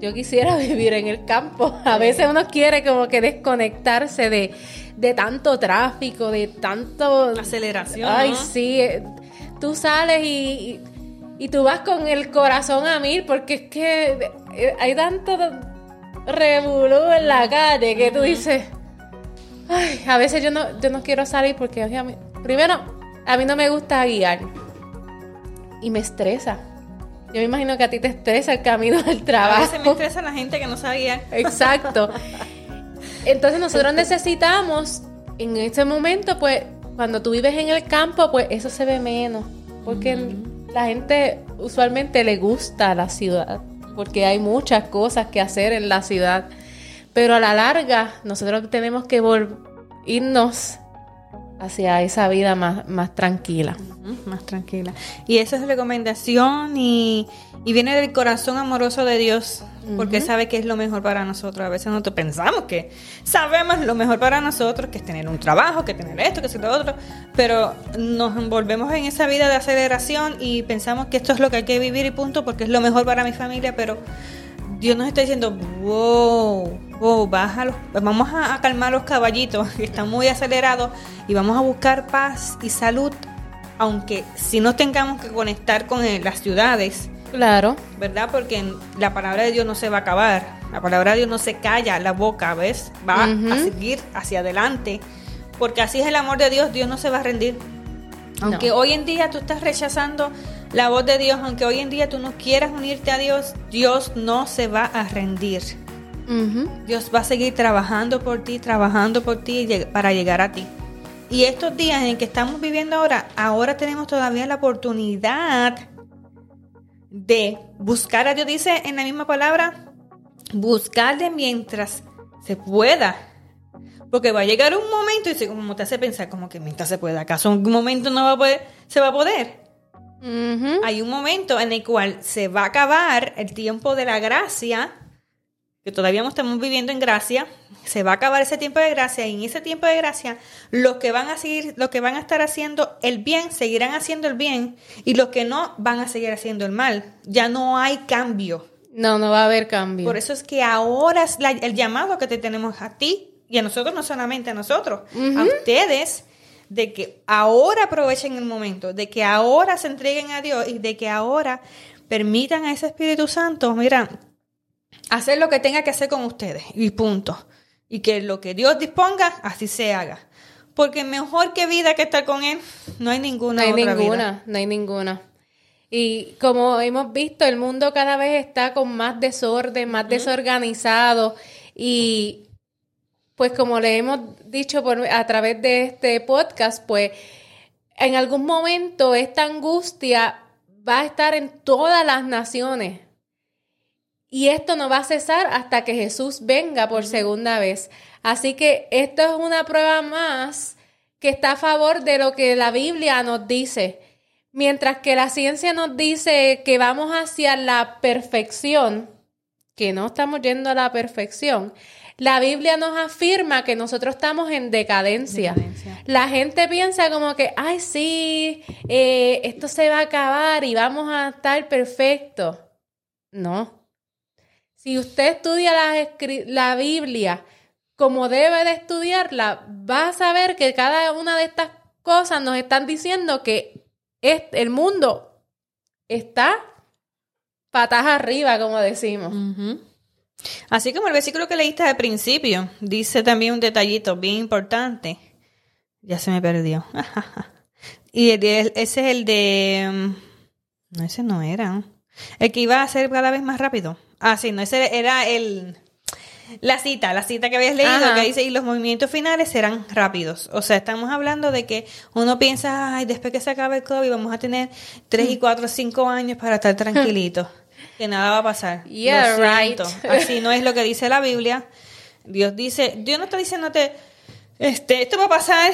[SPEAKER 2] yo quisiera [LAUGHS] vivir en el campo. A veces uno quiere como que desconectarse de, de tanto tráfico, de tanto...
[SPEAKER 1] Aceleración.
[SPEAKER 2] Ay, sí. Eh, tú sales y, y, tú vas con el corazón a mil porque es que eh, hay tanto revolú en la calle que tú dices... Ay, a veces yo no, yo no quiero salir porque, primero, a mí no me gusta guiar. Y me estresa. Yo me imagino que a ti te estresa el camino del trabajo. A
[SPEAKER 1] veces me estresa la gente que no guiar. [LAUGHS]
[SPEAKER 2] Exacto. [LAUGHS] Entonces nosotros necesitamos, en este momento, pues, cuando tú vives en el campo, pues eso se ve menos. Porque la gente usualmente le gusta la ciudad. Porque hay muchas cosas que hacer en la ciudad. Pero a la larga, nosotros tenemos que irnos hacia esa vida más, más tranquila.
[SPEAKER 1] más tranquila. Y esa es recomendación y, viene del corazón amoroso de Dios, porque sabe que es lo mejor para nosotros. A veces nosotros pensamos que sabemos lo mejor para nosotros, que es tener un trabajo, que tener esto, que es lo otro, pero nos envolvemos en esa vida de aceleración y pensamos que esto es lo que hay que vivir y punto, porque es lo mejor para mi familia, pero Dios nos está diciendo, wow, baja los, vamos a, calmar los caballitos que están muy acelerados y vamos a buscar paz y salud, aunque si no tengamos que conectar con las ciudades.
[SPEAKER 2] Claro.
[SPEAKER 1] ¿Verdad? Porque la palabra de Dios no se va a acabar. La palabra de Dios no se calla la boca, ¿ves? Va a seguir hacia adelante. Porque así es el amor de Dios, Dios no se va a rendir. Aunque hoy en día tú estás rechazando la voz de Dios, aunque hoy en día tú no quieras unirte a Dios, Dios no se va a rendir. Dios va a seguir trabajando por ti, trabajando por ti para llegar a ti. Y estos días en que estamos viviendo ahora, ahora tenemos todavía la oportunidad de buscar a Dios, dice en la misma palabra, buscarle mientras se pueda. Porque va a llegar un momento, y como te hace pensar, como que mientras se pueda, ¿acaso un momento no va a poder, se va a poder? Hay un momento en el cual se va a acabar el tiempo de la gracia, que todavía no estamos viviendo en gracia, se va a acabar ese tiempo de gracia y en ese tiempo de gracia los que van a seguir, los que van a estar haciendo el bien seguirán haciendo el bien y los que no van a seguir haciendo el mal. Ya no hay cambio.
[SPEAKER 2] No, no va a haber cambio.
[SPEAKER 1] Por eso es que ahora es el llamado que te tenemos a ti y a nosotros, no solamente a nosotros, a ustedes de que ahora aprovechen el momento, de que ahora se entreguen a Dios y de que ahora permitan a ese Espíritu Santo, mira, hacer lo que tenga que hacer con ustedes y punto. Y que lo que Dios disponga, así se haga. Porque mejor que vida que estar con Él, no hay ninguna.
[SPEAKER 2] No hay ninguna, no hay ninguna. Y como hemos visto, el mundo cada vez está con más desorden, más desorganizado. Y pues como le hemos dicho por, a través de este podcast, pues en algún momento esta angustia va a estar en todas las naciones. Y esto no va a cesar hasta que Jesús venga por segunda vez. Así que esto es una prueba más que está a favor de lo que la Biblia nos dice. Mientras que la ciencia nos dice que vamos hacia la perfección, que no estamos yendo a la perfección, la Biblia nos afirma que nosotros estamos en decadencia. La gente piensa como que, ay, sí, eh, esto se va a acabar y vamos a estar perfectos. No. Si usted estudia la, la Biblia como debe de estudiarla, va a saber que cada una de estas cosas nos están diciendo que el mundo está patas arriba, como decimos.
[SPEAKER 1] Así como el versículo que leíste al principio, dice también un detallito bien importante. Ya se me perdió. [LAUGHS] y ese es el de... Mm, no, ese no era. El que iba a ser cada vez más rápido. Ah, sí, no, ese era el... la cita, la cita que habías leído,
[SPEAKER 2] Ajá.
[SPEAKER 1] que dice, y los movimientos finales serán rápidos. O sea, estamos hablando de que uno piensa, ay, después que se acabe el COVID vamos a tener tres
[SPEAKER 2] Mm.
[SPEAKER 1] y cuatro, cinco años para estar tranquilitos. [LAUGHS] que nada va a pasar.
[SPEAKER 2] Yeah, right.
[SPEAKER 1] Así no es lo que dice la Biblia. Dios dice, Dios no está diciéndote, este, esto va a pasar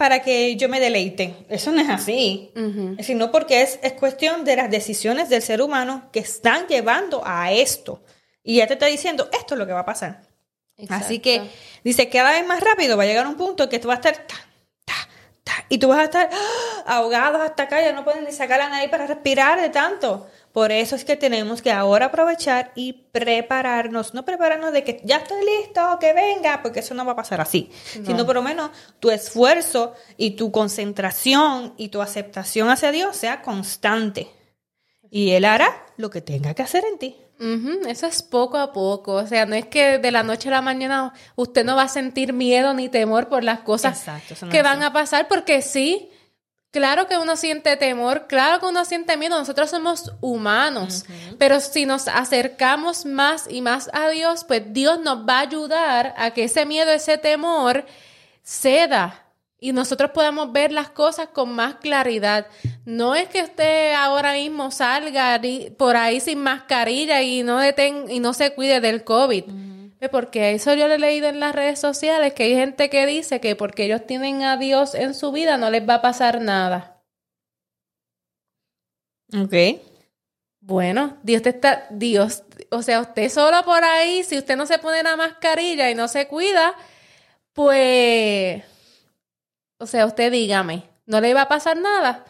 [SPEAKER 1] para que yo me deleite. Eso no es así. Sino porque es, es cuestión de las decisiones del ser humano que están llevando a esto. Y ya te está diciendo, esto es lo que va a pasar. Así que dice, cada vez más rápido va a llegar un punto que tú vas a estar ta, ta, ta, y tú vas a estar ¡ah! ahogados hasta acá, ya no pueden ni sacar a nadie para respirar de tanto. Por eso es que tenemos que ahora aprovechar y prepararnos, no prepararnos de que ya estoy listo, que venga, porque eso no va a pasar así, sino por lo menos tu esfuerzo y tu concentración y tu aceptación hacia Dios sea constante. Y Él hará lo que tenga que hacer en ti.
[SPEAKER 2] Eso es poco a poco, o sea, no es que de la noche a la mañana usted no va a sentir miedo ni temor por las cosas
[SPEAKER 1] Exacto, no
[SPEAKER 2] que van
[SPEAKER 1] así.
[SPEAKER 2] a pasar, porque sí, claro que uno siente temor, claro que uno siente miedo, nosotros somos humanos, pero si nos acercamos más y más a Dios, pues Dios nos va a ayudar a que ese miedo, ese temor ceda y nosotros podamos ver las cosas con más claridad. No es que usted ahora mismo salga por ahí sin mascarilla y no deten y no se cuide del COVID. Porque eso yo lo he leído en las redes sociales, que hay gente que dice que porque ellos tienen a Dios en su vida no les va a pasar nada.
[SPEAKER 1] Ok.
[SPEAKER 2] Bueno, Dios te está, Dios, o sea, usted solo por ahí, si usted no se pone la mascarilla y no se cuida, pues, o sea, usted dígame, ¿no le va a pasar nada?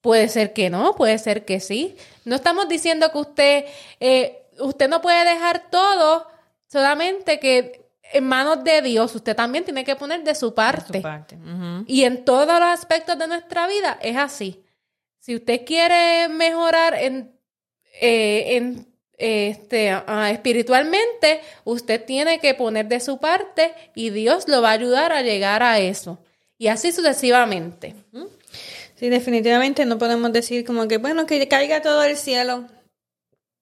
[SPEAKER 2] Puede ser que no, puede ser que sí. No estamos diciendo que usted, eh, usted no puede dejar todo solamente que en manos de Dios, usted también tiene que poner de su parte.
[SPEAKER 1] Su parte. Ujú.
[SPEAKER 2] Y en todos los aspectos de nuestra vida es así. Si usted quiere mejorar en, eh, en este, ah, espiritualmente, usted tiene que poner de su parte y Dios lo va a ayudar a llegar a eso. Y así sucesivamente.
[SPEAKER 1] Sí, definitivamente no podemos decir como que, bueno, que caiga todo el cielo.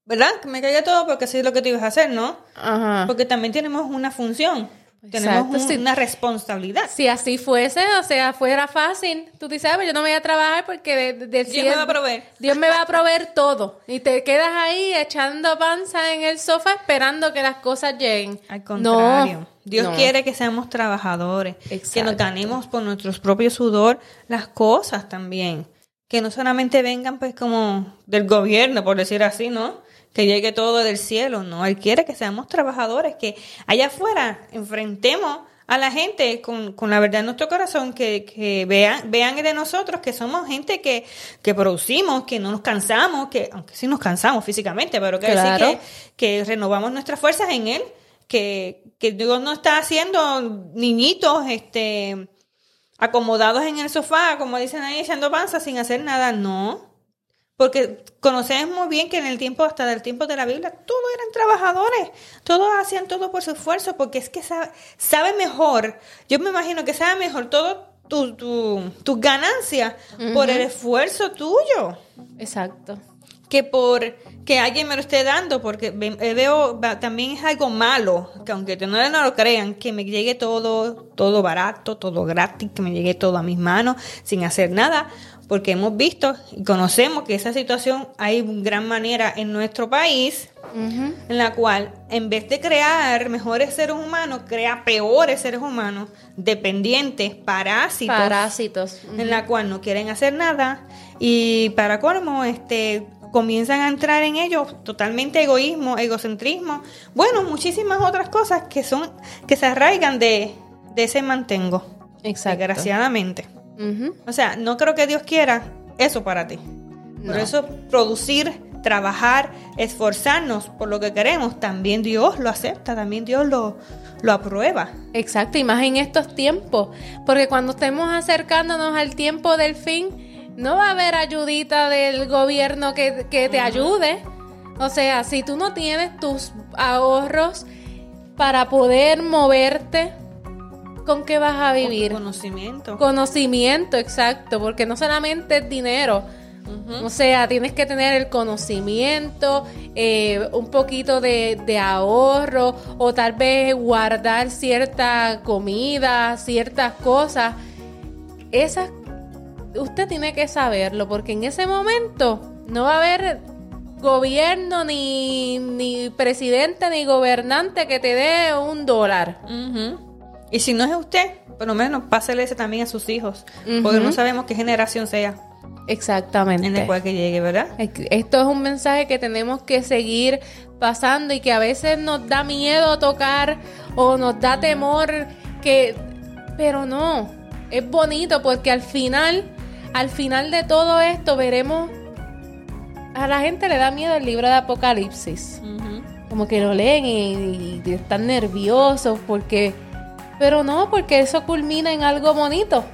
[SPEAKER 1] ¿Verdad? Que me caiga todo porque así es lo que tú ibas a hacer, ¿no?
[SPEAKER 2] Ajá.
[SPEAKER 1] Porque también tenemos una función, tenemos un-
[SPEAKER 2] sí.
[SPEAKER 1] una responsabilidad.
[SPEAKER 2] Si así fuese, o sea, fuera fácil, tú dices, "Ah, pues yo no voy a trabajar porque de- de- del
[SPEAKER 1] Dios me va a proveer.
[SPEAKER 2] Dios me va a proveer todo. Y te quedas ahí echando panza en el sofá esperando que las cosas lleguen.
[SPEAKER 1] Al contrario,
[SPEAKER 2] No,
[SPEAKER 1] Dios
[SPEAKER 2] no.
[SPEAKER 1] quiere que seamos trabajadores, que
[SPEAKER 2] Exacto.
[SPEAKER 1] nos ganemos por nuestros propios sudor las cosas también, que no solamente vengan pues como del gobierno, por decir así, ¿no? Que llegue todo del cielo, no, Él quiere que seamos trabajadores, que allá afuera enfrentemos a la gente con, con la verdad en nuestro corazón, que, que vean, vean de nosotros que somos gente que, que producimos, que no nos cansamos, que aunque sí nos cansamos físicamente, pero que decir que, que renovamos nuestras fuerzas en Él, que, que Dios no está haciendo niñitos este, acomodados en el sofá, como dicen ahí, echando panza sin hacer nada, no. Porque conocemos muy bien que en el tiempo, hasta del tiempo de la Biblia, todos eran trabajadores, todos hacían todo por su esfuerzo, porque es que sabe, sabe mejor, yo me imagino que sabe mejor todo tu, tu, tus ganancias por el esfuerzo tuyo
[SPEAKER 2] Exacto.
[SPEAKER 1] que por que alguien me lo esté dando, porque eh, veo también es algo malo, que aunque no, no lo crean, que me llegue todo, todo barato, todo gratis, que me llegue todo a mis manos sin hacer nada, porque hemos visto y conocemos que esa situación hay gran manera en nuestro país, en la cual en vez de crear mejores seres humanos, crea peores seres humanos, dependientes, parásitos
[SPEAKER 2] Parásitos.
[SPEAKER 1] En la cual no quieren hacer nada y para colmo este comienzan a entrar en ellos totalmente egoísmo, egocentrismo, bueno, muchísimas otras cosas que son que se arraigan de, de ese mantengo,
[SPEAKER 2] Exacto.
[SPEAKER 1] desgraciadamente. O sea, no creo que Dios quiera eso para ti. Por eso producir, trabajar, esforzarnos por lo que queremos, también Dios lo acepta, también Dios lo, lo aprueba.
[SPEAKER 2] Exacto, y más en estos tiempos, porque cuando estemos acercándonos al tiempo del fin, no va a haber ayudita del gobierno que, que te ayude. O sea, si tú no tienes tus ahorros para poder moverte, ¿con qué vas a vivir?
[SPEAKER 1] Conocimiento.
[SPEAKER 2] Conocimiento, exacto, porque no solamente es dinero. O sea, tienes que tener el conocimiento, eh, un poquito de, de, ahorro o tal vez guardar cierta comida, ciertas cosas. Esas, usted tiene que saberlo porque en ese momento no va a haber gobierno, ni, ni presidente, ni gobernante que te dé un dólar.
[SPEAKER 1] Y si no es usted, por lo menos pásele ese también a sus hijos, porque no sabemos qué generación sea.
[SPEAKER 2] Exactamente.
[SPEAKER 1] En el cual que llegue, ¿verdad?
[SPEAKER 2] Esto es un mensaje que tenemos que seguir pasando y que a veces nos da miedo tocar o nos da temor que pero no, es bonito porque al final al final de todo esto veremos a la gente le da miedo el libro de Apocalipsis. Como que lo leen y, están nerviosos porque... Pero no, porque eso culmina en algo bonito.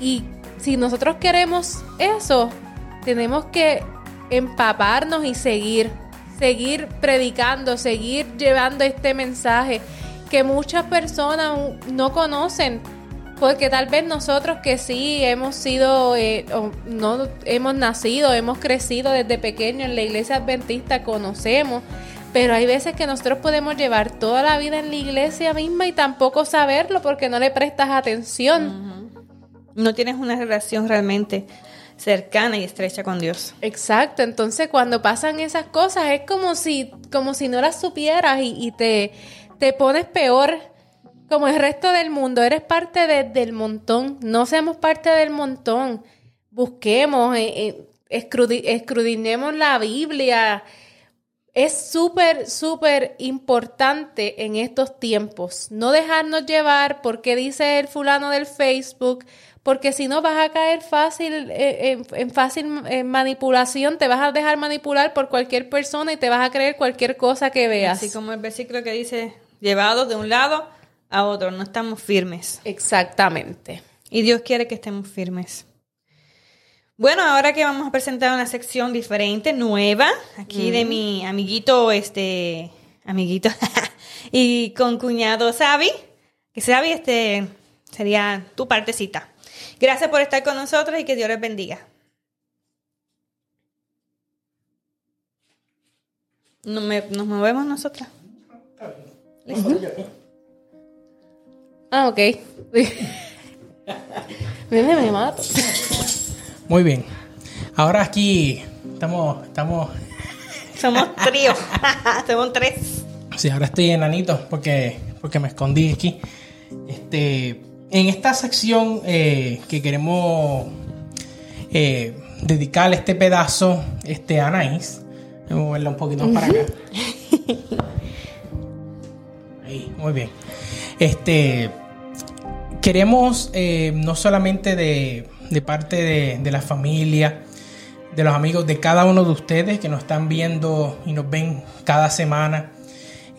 [SPEAKER 2] Y si nosotros queremos eso, tenemos que empaparnos y seguir, seguir predicando, seguir llevando este mensaje que muchas personas no conocen porque tal vez nosotros que sí hemos sido, eh, no hemos nacido, hemos crecido desde pequeño en la iglesia adventista, conocemos, pero hay veces que nosotros podemos llevar toda la vida en la iglesia misma y tampoco saberlo porque no le prestas atención.
[SPEAKER 1] No tienes una relación realmente cercana y estrecha con Dios.
[SPEAKER 2] Exacto, entonces cuando pasan esas cosas es como si, como si no las supieras y, y te, te pones peor como el resto del mundo, eres parte del montón, no seamos parte del montón. Busquemos, eh, eh, escudinemos la Biblia. Es súper, súper importante en estos tiempos no dejarnos llevar porque dice el fulano del Facebook, porque si no vas a caer fácil eh, en, fácil manipulación, te vas a dejar manipular por cualquier persona y te vas a creer cualquier cosa que veas.
[SPEAKER 1] Así como el versículo que dice, llevado de un lado a otro, no estamos firmes.
[SPEAKER 2] Exactamente.
[SPEAKER 1] Y Dios quiere que estemos firmes. Bueno, ahora que vamos a presentar una sección diferente, nueva, aquí de mi amiguito, este, amiguito, [LAUGHS] y con cuñado Sabi, que Sabi, este, sería tu partecita. Gracias por estar con nosotros y que Dios les bendiga. Nos, nos movemos nosotras.
[SPEAKER 2] Ah, ok. [LAUGHS] me mato.
[SPEAKER 3] Muy bien. Ahora aquí estamos, estamos.
[SPEAKER 1] Somos trío. [LAUGHS] Somos tres.
[SPEAKER 3] Sí, ahora estoy enanito porque, porque me escondí aquí. Este, en esta sección eh, que queremos eh, dedicarle este pedazo este, a Anaís, voy a moverla un poquito para acá. [LAUGHS] Ahí, muy bien. Este queremos eh, no solamente de, parte de, la familia, de los amigos de cada uno de ustedes que nos están viendo y nos ven cada semana.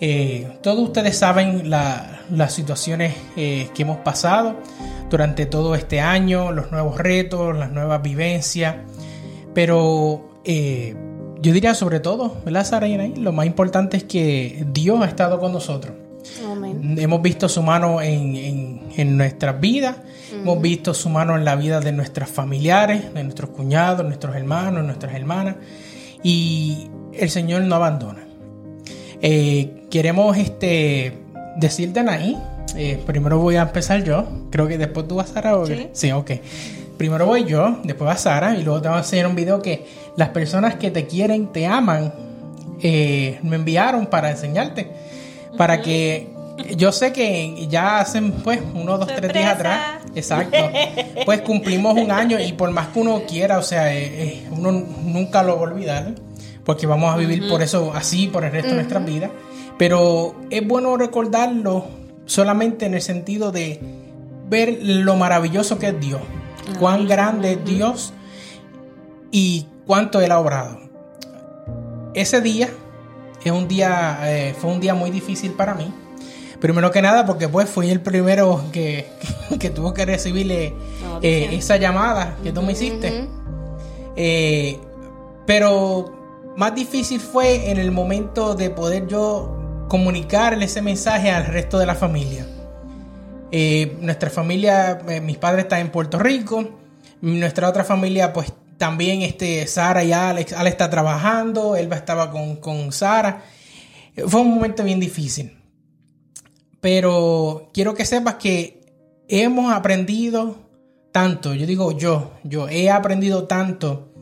[SPEAKER 3] Eh, todos ustedes saben las situaciones eh, que hemos pasado durante todo este año, los nuevos retos, las nuevas vivencias, pero yo diría sobre todo, ¿verdad, Sara y Lo más importante es que Dios ha estado con nosotros. Hemos visto su mano en, en, nuestras vidas, hemos visto su mano en la vida de nuestros familiares, de nuestros cuñados, nuestros hermanos, nuestras hermanas, y el Señor no abandona. Eh, queremos este, decirte, Anaí, eh, primero voy a empezar yo, creo que después tú vas, Sara. ¿o ¿Sí? sí, ok. Primero voy yo, después va Sara, y luego te voy a enseñar un video que las personas que te quieren, te aman, eh, me enviaron para enseñarte para que yo sé que ya hacen pues uno, dos, tres días atrás, exacto, pues cumplimos un año y por más que uno quiera, o sea, eh, eh, uno nunca lo va a olvidar, porque vamos a vivir por eso así por el resto de nuestras vidas, pero es bueno recordarlo solamente en el sentido de ver lo maravilloso que es Dios, cuán grande es Dios y cuánto Él ha obrado. Ese día es un día, eh, fue un día muy difícil para mí. Primero que nada porque pues fui el primero que, [LAUGHS] que, tuvo que recibirle eh, esa llamada que tú me hiciste. Eh, pero más difícil fue en el momento de poder yo comunicarle ese mensaje al resto de la familia. nuestra familia, mis padres están en Puerto Rico, Nuestra otra familia, pues también este, Sara y Alex, Alex está trabajando, Elba estaba con, con Sara. Fue un momento bien difícil. Pero quiero que sepas que hemos aprendido tanto, yo digo yo, yo he aprendido tanto,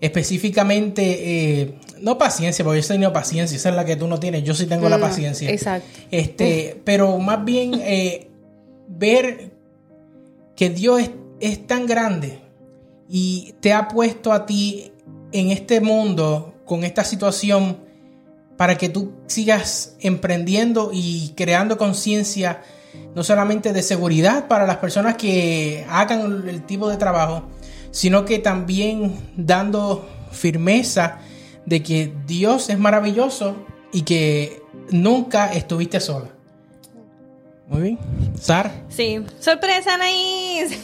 [SPEAKER 3] específicamente, eh, no paciencia, porque yo soy no paciencia, esa es la que tú no tienes, yo sí tengo la paciencia.
[SPEAKER 2] Exacto.
[SPEAKER 3] Este, pero más bien eh, ver que Dios es, es tan grande y te ha puesto a ti en este mundo con esta situación para que tú sigas emprendiendo y creando conciencia no solamente de seguridad para las personas que hagan el tipo de trabajo, sino que también dando firmeza de que Dios es maravilloso y que nunca estuviste sola. Muy bien. Sara.
[SPEAKER 1] Sí. Sorpresa, Anaís.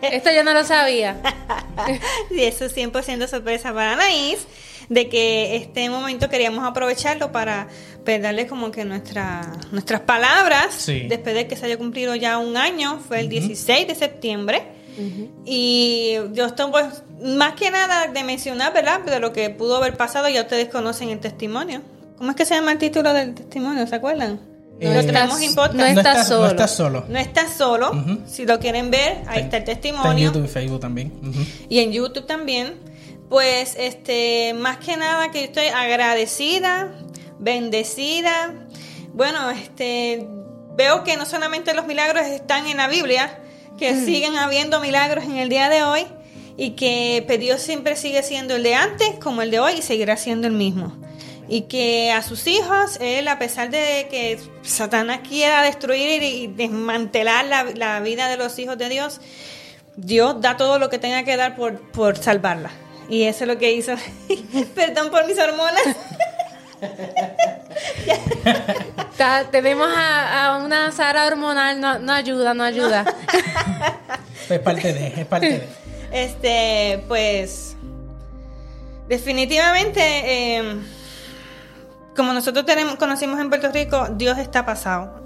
[SPEAKER 2] Esto yo no lo sabía. [LAUGHS]
[SPEAKER 1] sí, eso es 100% sorpresa para Anaís. De que este momento queríamos aprovecharlo para pues, darle como que nuestra, nuestras palabras. Después de que se haya cumplido ya un año, fue el 16 de septiembre. Y yo estoy, pues, más que nada de mencionar, ¿verdad? De lo que pudo haber pasado, ya ustedes conocen el testimonio. ¿Cómo es que se llama el título del testimonio? ¿Se acuerdan?
[SPEAKER 2] no, estás, no, estás solo.
[SPEAKER 3] No estás solo.
[SPEAKER 1] No estás solo. Si lo quieren ver, ahí está el testimonio.
[SPEAKER 3] en YouTube y Facebook también.
[SPEAKER 1] Y en YouTube también. Pues, este, más que nada que estoy agradecida, bendecida. Bueno, este, veo que no solamente los milagros están en la Biblia, que siguen habiendo milagros en el día de hoy y que pues, Dios siempre sigue siendo el de antes como el de hoy y seguirá siendo el mismo y que a sus hijos, él, a pesar de que Satanás quiera destruir y desmantelar la, vida de los hijos de Dios, Dios da todo lo que tenga que dar por, por salvarla. Y eso es lo que hizo. [LAUGHS] Perdón por mis hormonas. [LAUGHS]
[SPEAKER 2] tenemos a, una Sara hormonal, no, no ayuda, no ayuda. [LAUGHS]
[SPEAKER 3] es parte de, es parte de.
[SPEAKER 1] Este, pues, definitivamente, eh, como nosotros tenemos, conocimos en Puerto Rico, Dios está pasado.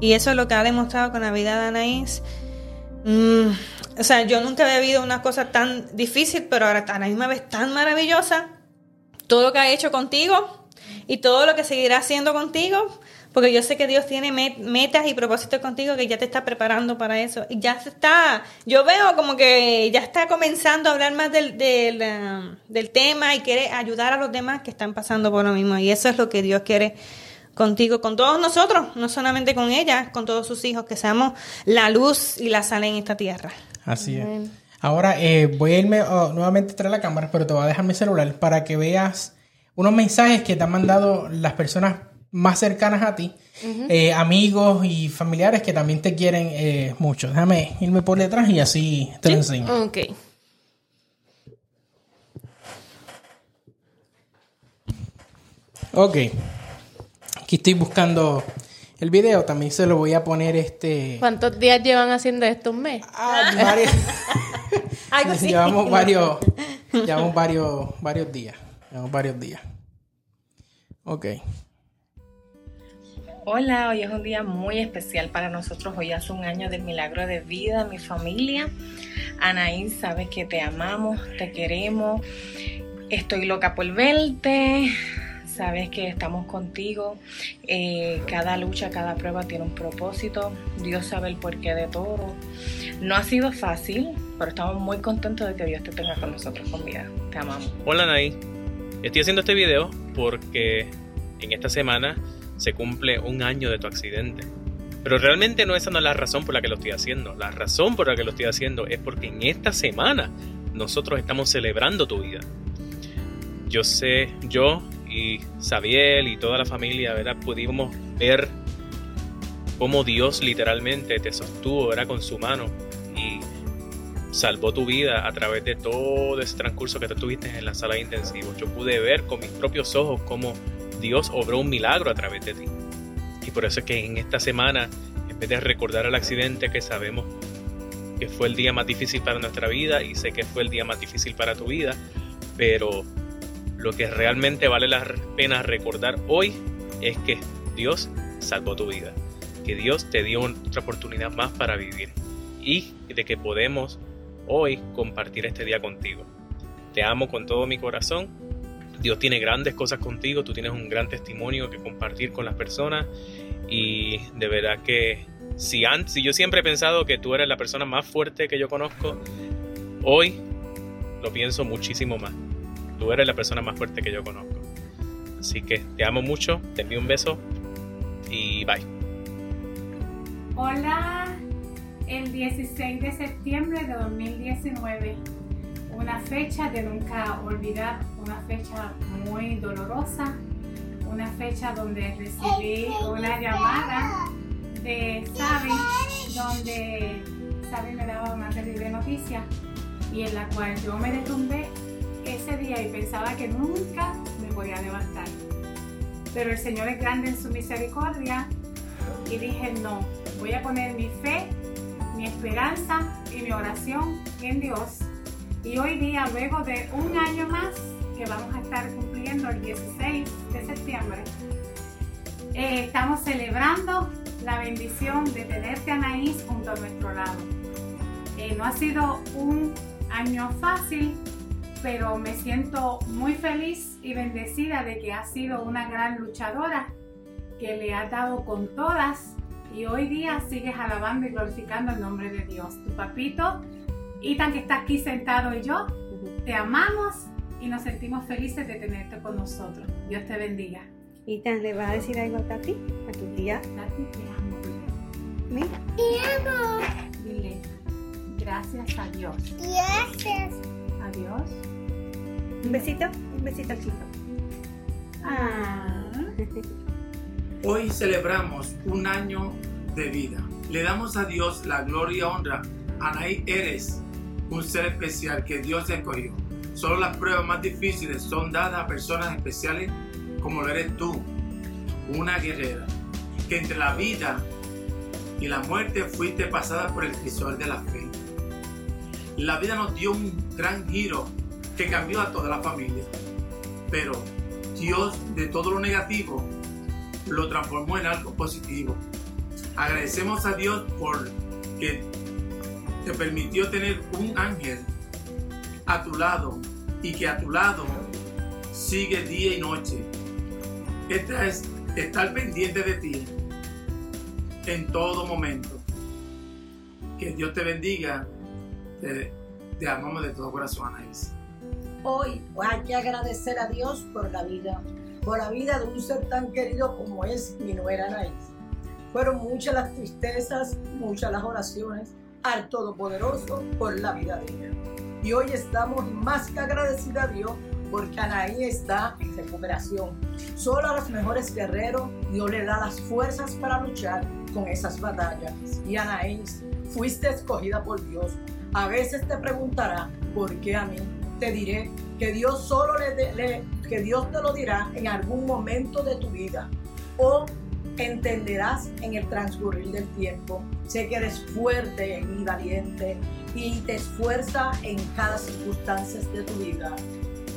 [SPEAKER 1] Y eso es lo que ha demostrado con la vida de Anaís. Mm, o sea, yo nunca había vivido una cosa tan difícil, pero ahora a la misma vez tan maravillosa. Todo lo que ha hecho contigo y todo lo que seguirá haciendo contigo porque yo sé que Dios tiene metas y propósitos contigo que ya te está preparando para eso. Y ya se está, yo veo como que ya está comenzando a hablar más del, del, um, del tema y quiere ayudar a los demás que están pasando por lo mismo. Y eso es lo que Dios quiere contigo, con todos nosotros, no solamente con ella, con todos sus hijos, que seamos la luz y la sal en esta tierra.
[SPEAKER 3] Así es. Ahora eh, voy a irme oh, nuevamente a la cámara, pero te voy a dejar mi celular para que veas unos mensajes que te han mandado las personas más cercanas a ti, eh, amigos y familiares que también te quieren eh, mucho. Déjame irme por detrás y así te lo enseño.
[SPEAKER 2] Ok.
[SPEAKER 3] Ok. Aquí estoy buscando el video. También se lo voy a poner este.
[SPEAKER 2] ¿Cuántos días llevan haciendo esto? ¿Un mes?
[SPEAKER 3] Ah, varios. [LAUGHS] llevamos varios. Llevamos varios, varios días. Llevamos varios días. Ok.
[SPEAKER 4] Hola, hoy es un día muy especial para nosotros. Hoy hace un año del milagro de vida, mi familia. Anaí, sabes que te amamos, te queremos. Estoy loca por verte. Sabes que estamos contigo. Eh, cada lucha, cada prueba tiene un propósito. Dios sabe el porqué de todo. No ha sido fácil, pero estamos muy contentos de que Dios te tenga con nosotros con vida. Te amamos.
[SPEAKER 5] Hola, Anaí. Estoy haciendo este video porque en esta semana se cumple un año de tu accidente. Pero realmente no esa no es la razón por la que lo estoy haciendo. La razón por la que lo estoy haciendo es porque en esta semana nosotros estamos celebrando tu vida. Yo sé, yo y Sabiel y toda la familia, ¿verdad? Pudimos ver cómo Dios literalmente te sostuvo, era con su mano y salvó tu vida a través de todo ese transcurso que tú tuviste en la sala de intensivos. Yo pude ver con mis propios ojos cómo Dios obró un milagro a través de ti. Y por eso es que en esta semana, en vez de recordar el accidente que sabemos que fue el día más difícil para nuestra vida y sé que fue el día más difícil para tu vida, pero lo que realmente vale la pena recordar hoy es que Dios salvó tu vida, que Dios te dio otra oportunidad más para vivir y de que podemos hoy compartir este día contigo. Te amo con todo mi corazón. Dios tiene grandes cosas contigo, tú tienes un gran testimonio que compartir con las personas y de verdad que si, antes, yo siempre he pensado que tú eres la persona más fuerte que yo conozco, hoy lo pienso muchísimo más. Tú eres la persona más fuerte que yo conozco. Así que te amo mucho, te envío un beso y bye.
[SPEAKER 6] Hola, el 16 de septiembre de 2019, una fecha de nunca olvidar, una fecha muy dolorosa, una fecha donde recibí una llamada de Sabi, donde Sabi me daba una terrible noticia y en la cual yo me detumbé ese día y pensaba que nunca me podía levantar. Pero el Señor es grande en su misericordia y dije, no, voy a poner mi fe, mi esperanza y mi oración en Dios. Y hoy día, luego de un año más, que vamos a estar cumpliendo el 16 de septiembre, eh, estamos celebrando la bendición de tenerte, Anaís, junto a nuestro lado. Eh, no ha sido un año fácil, pero me siento muy feliz y bendecida de que has sido una gran luchadora, que le has dado con todas y hoy día sigues alabando y glorificando el nombre de Dios. Tu papito, Itan que está aquí sentado y yo, te amamos y nos sentimos felices de tenerte con nosotros. Dios te bendiga.
[SPEAKER 1] Itan, ¿le vas a decir algo a Tati? ¿A tu tía?
[SPEAKER 6] Tati, te amo.
[SPEAKER 1] Mira.
[SPEAKER 7] Te amo.
[SPEAKER 6] Dile, gracias a Dios.
[SPEAKER 7] Gracias.
[SPEAKER 6] Adiós.
[SPEAKER 1] Un besito, un besito, chico. Ah. [LAUGHS]
[SPEAKER 8] Hoy celebramos un año de vida. Le damos a Dios la gloria y honra. Anaí, eres un ser especial que Dios escogió. Solo las pruebas más difíciles son dadas a personas especiales como lo eres tú, una guerrera, que entre la vida y la muerte fuiste pasada por el crisol de la fe. La vida nos dio un gran giro que cambió a toda la familia, pero Dios de todo lo negativo lo transformó en algo positivo. Agradecemos a Dios por que te permitió tener un ángel a tu lado y que a tu lado sigue día y noche. Esta es estar pendiente de ti en todo momento. Que Dios te bendiga. Te, te amamos de todo corazón, Anaís.
[SPEAKER 9] Hoy hay que agradecer a Dios por la vida, por la vida de un ser tan querido como es mi nuera Anaís. Fueron muchas las tristezas, muchas las oraciones al Todopoderoso por la vida de ella. Y hoy estamos más que agradecidos a Dios porque Anaí está en recuperación. Solo a los mejores guerreros Dios le da las fuerzas para luchar con esas batallas. Y Anaís, fuiste escogida por Dios. A veces te preguntará, ¿por qué a mí? Te diré que Dios solo le, de- le- que Dios te lo dirá en algún momento de tu vida. O entenderás en el transcurrir del tiempo. Sé que eres fuerte y valiente y te esfuerza en cada circunstancia de tu vida.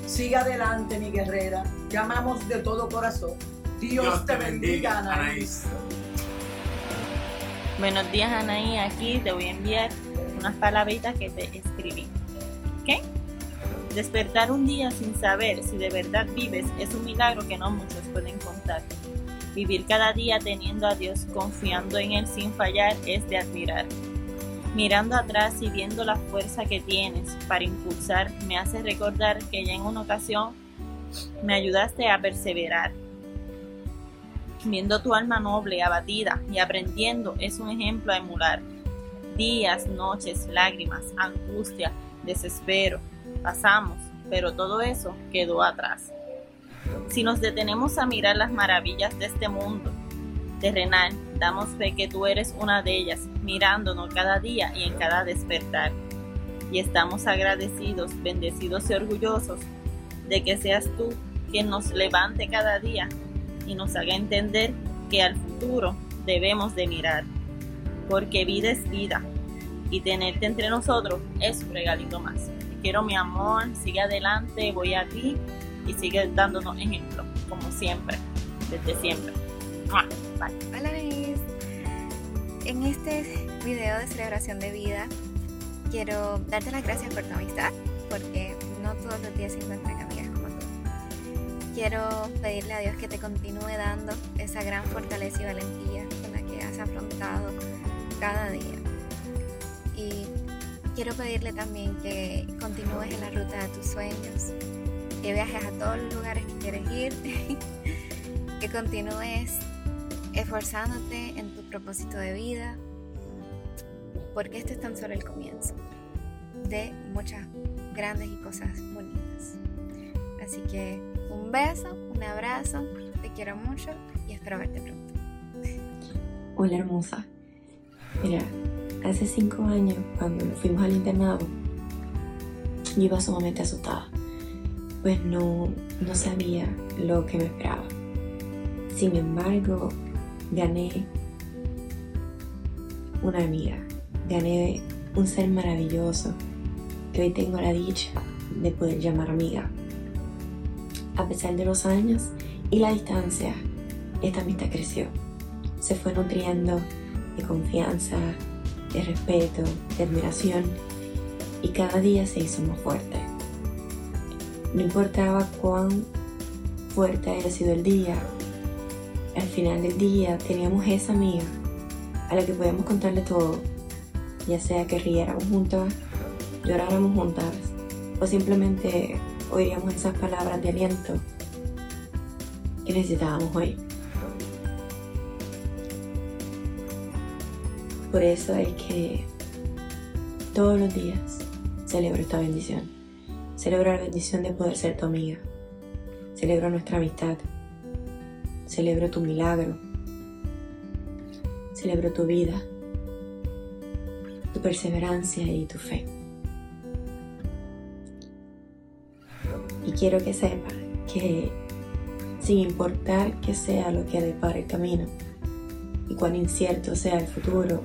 [SPEAKER 9] Sigue adelante, mi guerrera. Te amamos de todo corazón. Dios, te bendiga, Anaís.
[SPEAKER 10] Buenos días, Anaí. Aquí te voy a enviar unas palabritas que te escribí. ¿Ok? Despertar un día sin saber si de verdad vives es un milagro que no muchos pueden contar. Vivir cada día teniendo a Dios, confiando en Él sin fallar, es de admirar. Mirando atrás y viendo la fuerza que tienes para impulsar, me hace recordar que ya en una ocasión me ayudaste a perseverar viendo tu alma noble abatida y aprendiendo es un ejemplo a emular. Días, noches, lágrimas, angustia, desespero, pasamos, pero todo eso quedó atrás. Si nos detenemos a mirar las maravillas de este mundo terrenal, damos fe que tú eres una de ellas, mirándonos cada día y en cada despertar. Y estamos agradecidos, bendecidos y orgullosos de que seas tú quien nos levante cada día y nos haga entender que al futuro debemos de mirar, porque vida es vida y tenerte entre nosotros es un regalito más. Te quiero mi amor, sigue adelante, voy a ti y sigue dándonos ejemplo, como siempre, desde siempre. Bye.
[SPEAKER 7] Hola. En este video de celebración de vida,
[SPEAKER 11] quiero darte las gracias por tu amistad, porque no todos los días se tú. Quiero pedirle a Dios que te continúe dando esa gran fortaleza y valentía con la que has afrontado cada día. Y quiero pedirle también que continúes en la ruta de tus sueños, que viajes a todos los lugares que quieres ir, [LAUGHS] que continúes esforzándote en tu propósito de vida, porque este es tan solo el comienzo de muchas grandes y cosas bonitas. Así que un beso, un abrazo, te quiero mucho y espero verte pronto.
[SPEAKER 12] Hola hermosa. Mira, hace cinco años cuando fuimos al internado, yo iba sumamente asustada, pues no, no sabía lo que me esperaba. Sin embargo, gané una amiga, gané un ser maravilloso que hoy tengo la dicha de poder llamar amiga. A pesar de los años y la distancia, esta amistad creció. Se fue nutriendo de confianza, de respeto, de admiración y cada día se hizo más fuerte. No importaba cuán fuerte haya sido el día, al final del día teníamos esa amiga a la que podíamos contarle todo, ya sea que riéramos juntas, lloráramos juntas o simplemente oiríamos esas palabras de aliento que necesitábamos hoy. Por eso es que todos los días celebro esta bendición. Celebro la bendición de poder ser tu amiga. Celebro nuestra amistad. Celebro tu milagro. Celebro tu vida, tu perseverancia y tu fe. Y quiero que sepas que sin importar que sea lo que depare el camino y cuán incierto sea el futuro,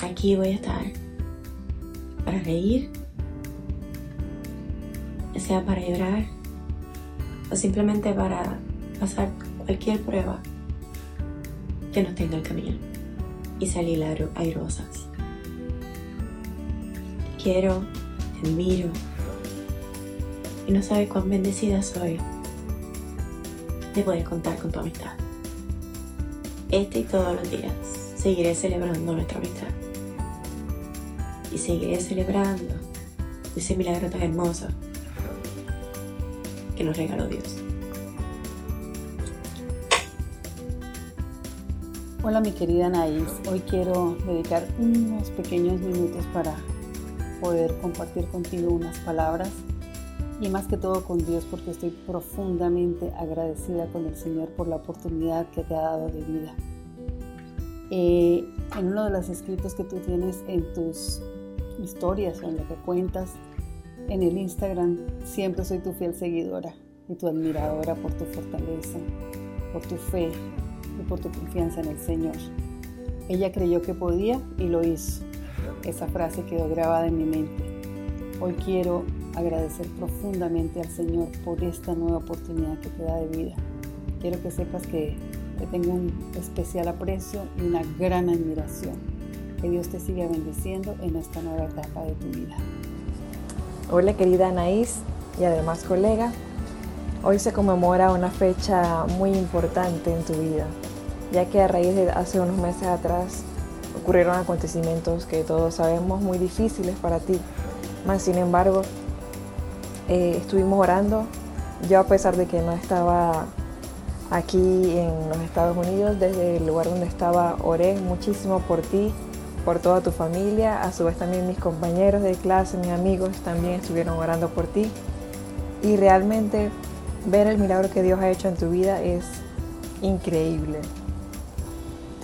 [SPEAKER 12] aquí voy a estar para reír, sea para llorar o simplemente para pasar cualquier prueba que nos tenga el camino y salir airosas. Quiero, te admiro y no sabes cuán bendecida soy de poder contar con tu amistad. Este y todos los días seguiré celebrando nuestra amistad y seguiré celebrando ese milagro tan hermoso que nos regaló Dios.
[SPEAKER 13] Hola mi querida Anaís, hoy quiero dedicar unos pequeños minutos para poder compartir contigo unas palabras y más que todo con Dios porque estoy profundamente agradecida con el Señor por la oportunidad que te ha dado de vida. Eh, en uno de los escritos que tú tienes en tus historias o en lo que cuentas en el Instagram, siempre soy tu fiel seguidora y tu admiradora por tu fortaleza, por tu fe, y por tu confianza en el Señor. Ella creyó que podía y lo hizo. Esa frase quedó grabada en mi mente. Hoy quiero agradecer profundamente al Señor por esta nueva oportunidad que te da de vida. Quiero que sepas que te tengo un especial aprecio y una gran admiración. Que Dios te siga bendiciendo en esta nueva etapa de tu vida.
[SPEAKER 14] Hola querida Anaís y además colega. Hoy se conmemora una fecha muy importante en tu vida, ya que a raíz de hace unos meses atrás ocurrieron acontecimientos que todos sabemos muy difíciles para ti. Más sin embargo, eh, estuvimos orando. Yo a pesar de que no estaba aquí en los Estados Unidos, desde el lugar donde estaba, oré muchísimo por ti, por toda tu familia. A su vez también mis compañeros de clase, mis amigos también estuvieron orando por ti. Y realmente ver el milagro que Dios ha hecho en tu vida es increíble.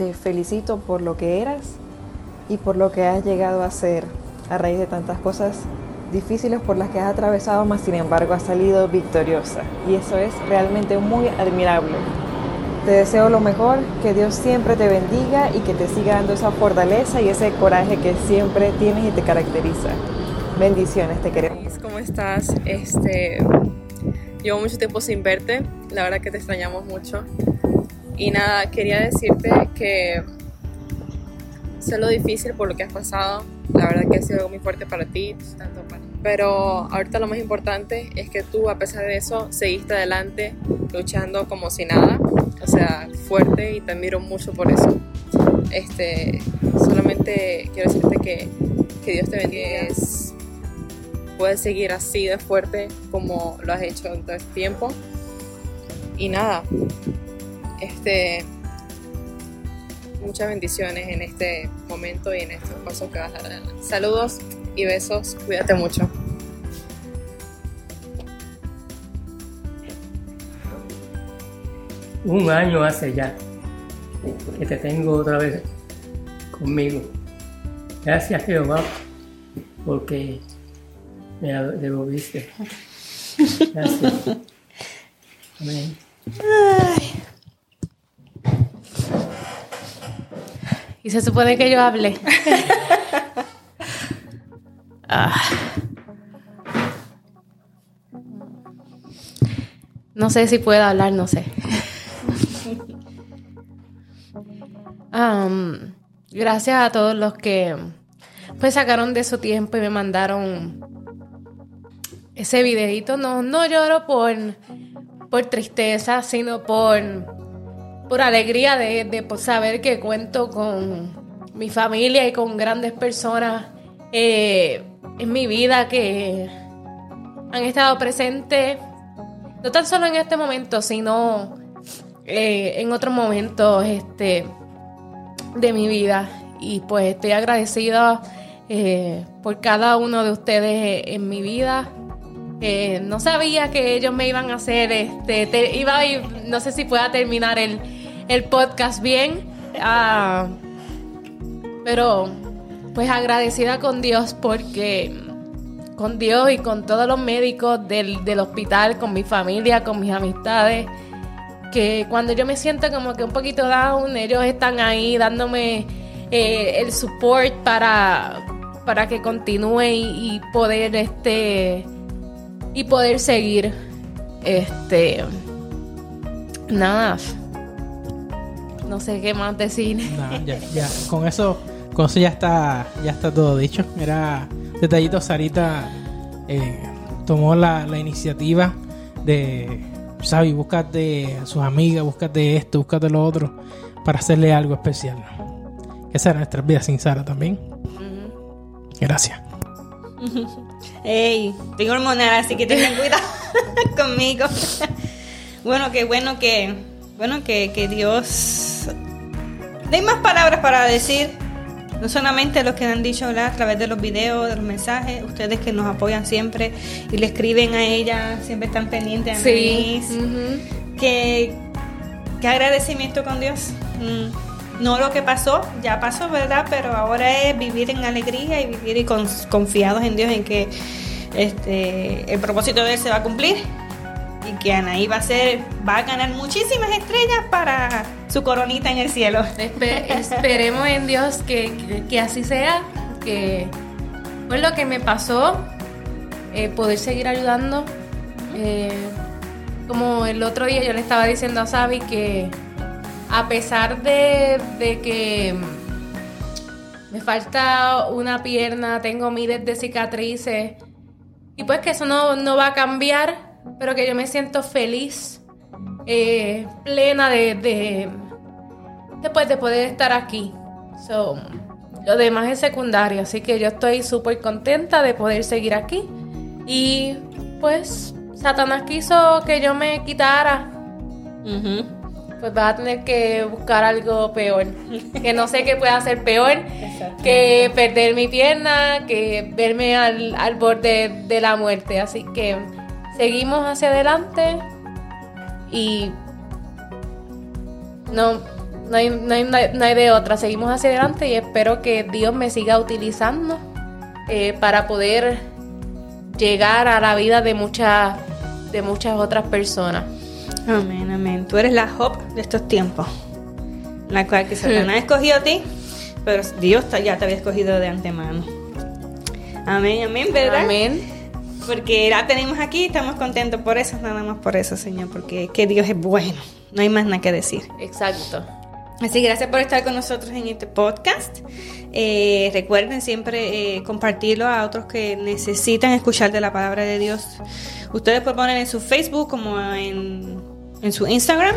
[SPEAKER 14] Te felicito por lo que eras y por lo que has llegado a ser a raíz de tantas cosas difíciles por las que has atravesado, mas sin embargo has salido victoriosa. Y eso es realmente muy admirable. Te deseo lo mejor, que Dios siempre te bendiga y que te siga dando esa fortaleza y ese coraje que siempre tienes y te caracteriza. Bendiciones, te queremos.
[SPEAKER 15] ¿Cómo estás? Este, Llevo mucho tiempo sin verte, la verdad que te extrañamos mucho. Y nada, quería decirte que sé lo difícil por lo que has pasado. La verdad que ha sido algo muy fuerte para ti, tanto para pero ahorita lo más importante es que tú, a pesar de eso, seguiste adelante luchando como si nada, o sea, fuerte y te admiro mucho por eso. Este, solamente quiero decirte que, que Dios te bendiga. puedes seguir así de fuerte como lo has hecho en todo este tiempo. Y nada, este, muchas bendiciones en este momento y en estos pasos que vas a dar. Saludos y besos. Cuídate mucho.
[SPEAKER 16] Un año hace ya que te tengo otra vez conmigo. Gracias Jehová porque me devolviste. Gracias. [LAUGHS] Amén.
[SPEAKER 2] Se supone que yo hable. [LAUGHS] Ah. No sé si puedo hablar, no sé. gracias a todos los que pues sacaron de su tiempo y me mandaron ese videito. No, no lloro por, por tristeza, sino por, por alegría de, de saber que cuento con mi familia y con grandes personas eh, en mi vida que han estado presentes, no tan solo en este momento, sino eh, en otros momentos este, de mi vida. Y pues estoy agradecida eh, por cada uno de ustedes en mi vida. No sabía que ellos me iban a hacer, este, iba a no sé si pueda terminar el, el podcast bien, ah, pero pues agradecida con Dios porque con Dios y con todos los médicos del, del hospital, con mi familia, con mis amistades, que cuando yo me siento como que un poquito down, ellos están ahí dándome eh, el support para, para que continúe y, poder este y poder seguir este nada no sé qué más decir
[SPEAKER 3] ya, ya con eso con eso ya está ya está todo dicho era detallito, Sarita eh, tomó la, iniciativa de, ¿sabes? Búscate a sus amigas, búscate esto, búscate lo otro, para hacerle algo especial. Esa era nuestra vida sin Sara también. Gracias. [LAUGHS]
[SPEAKER 1] Ey, tengo hormonal, así que tengan cuidado [LAUGHS] conmigo. [LAUGHS] bueno, qué bueno que, bueno que, que Dios. No hay más palabras para decir no solamente los que han dicho a través de los videos, de los mensajes, ustedes que nos apoyan siempre y le escriben a ella, siempre están pendientes a sí. que, agradecimiento con Dios. Mm. No lo que pasó, ya pasó, ¿verdad? Pero ahora es vivir en alegría y vivir y confiados en Dios en que este, el propósito de Él se va a cumplir que Anaí va a ser, va a ganar muchísimas estrellas para su coronita en el cielo.
[SPEAKER 2] esperemos en Dios que, así sea, que fue lo que me pasó, eh, poder seguir ayudando. Eh, como el otro día yo le estaba diciendo a Sabi que a pesar de, de que me falta una pierna, tengo miles de cicatrices, y pues que eso no, no va a cambiar, pero que yo me siento feliz, eh, plena de, de, después de poder estar aquí. So, lo demás es secundario, así que yo estoy súper contenta de poder seguir aquí. Y pues Satanás quiso que yo me quitara. Pues va a tener que buscar algo peor. que no sé qué pueda ser peor que perder mi pierna, que verme al, al borde de la muerte. Así que seguimos hacia adelante y no, no, hay, no, hay, de otra, seguimos hacia adelante y espero que Dios me siga utilizando eh, para poder llegar a la vida de muchas de muchas otras personas.
[SPEAKER 1] Amén, amén. Tú eres la hope de estos tiempos, la cual que Satanás escogió a ti, pero Dios ya te había escogido de antemano. Amén, amén, ¿verdad?
[SPEAKER 2] Amén
[SPEAKER 1] porque la tenemos aquí, estamos contentos por eso, nada más por eso, Señor, porque que Dios es bueno, no hay más nada que decir.
[SPEAKER 2] Exacto.
[SPEAKER 1] Así que gracias por estar con nosotros en este podcast. Eh, recuerden siempre eh, compartirlo a otros que necesitan escuchar de la palabra de Dios. Ustedes pueden poner en su Facebook como en, en su Instagram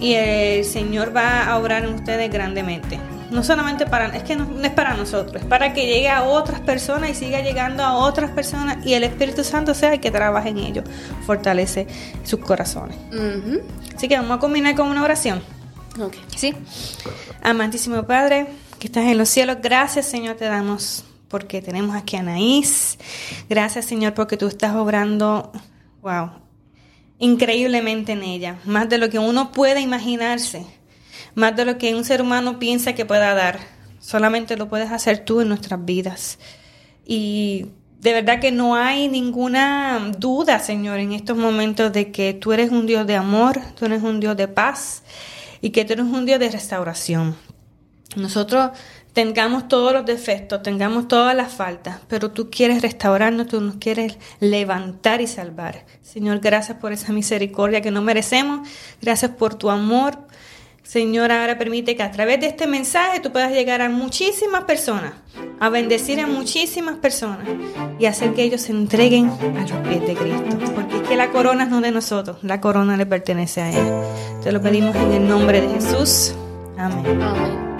[SPEAKER 1] y el Señor va a obrar en ustedes grandemente. No solamente para, es que no, no es para nosotros, es para que llegue a otras personas y siga llegando a otras personas y el Espíritu Santo sea el que trabaje en ellos, fortalece sus corazones. Así que vamos a combinar con una oración. Sí. Amantísimo Padre, que estás en los cielos, gracias Señor te damos porque tenemos aquí a Anaís. Gracias Señor porque tú estás obrando, wow, increíblemente en ella, más de lo que uno puede imaginarse, más de lo que un ser humano piensa que pueda dar. Solamente lo puedes hacer tú en nuestras vidas. Y de verdad que no hay ninguna duda, Señor, en estos momentos de que tú eres un Dios de amor, tú eres un Dios de paz y que tú eres un Dios de restauración. Nosotros tengamos todos los defectos, tengamos todas las faltas, pero tú quieres restaurarnos, tú nos quieres levantar y salvar. Señor, gracias por esa misericordia que no merecemos, gracias por tu amor. Señor, ahora permite que a través de este mensaje tú puedas llegar a muchísimas personas, a bendecir a muchísimas personas y hacer que ellos se entreguen a los pies de Cristo. Porque es que la corona no de nosotros, la corona le pertenece a Él. Te lo pedimos en el nombre de Jesús. Amén.
[SPEAKER 2] Amén.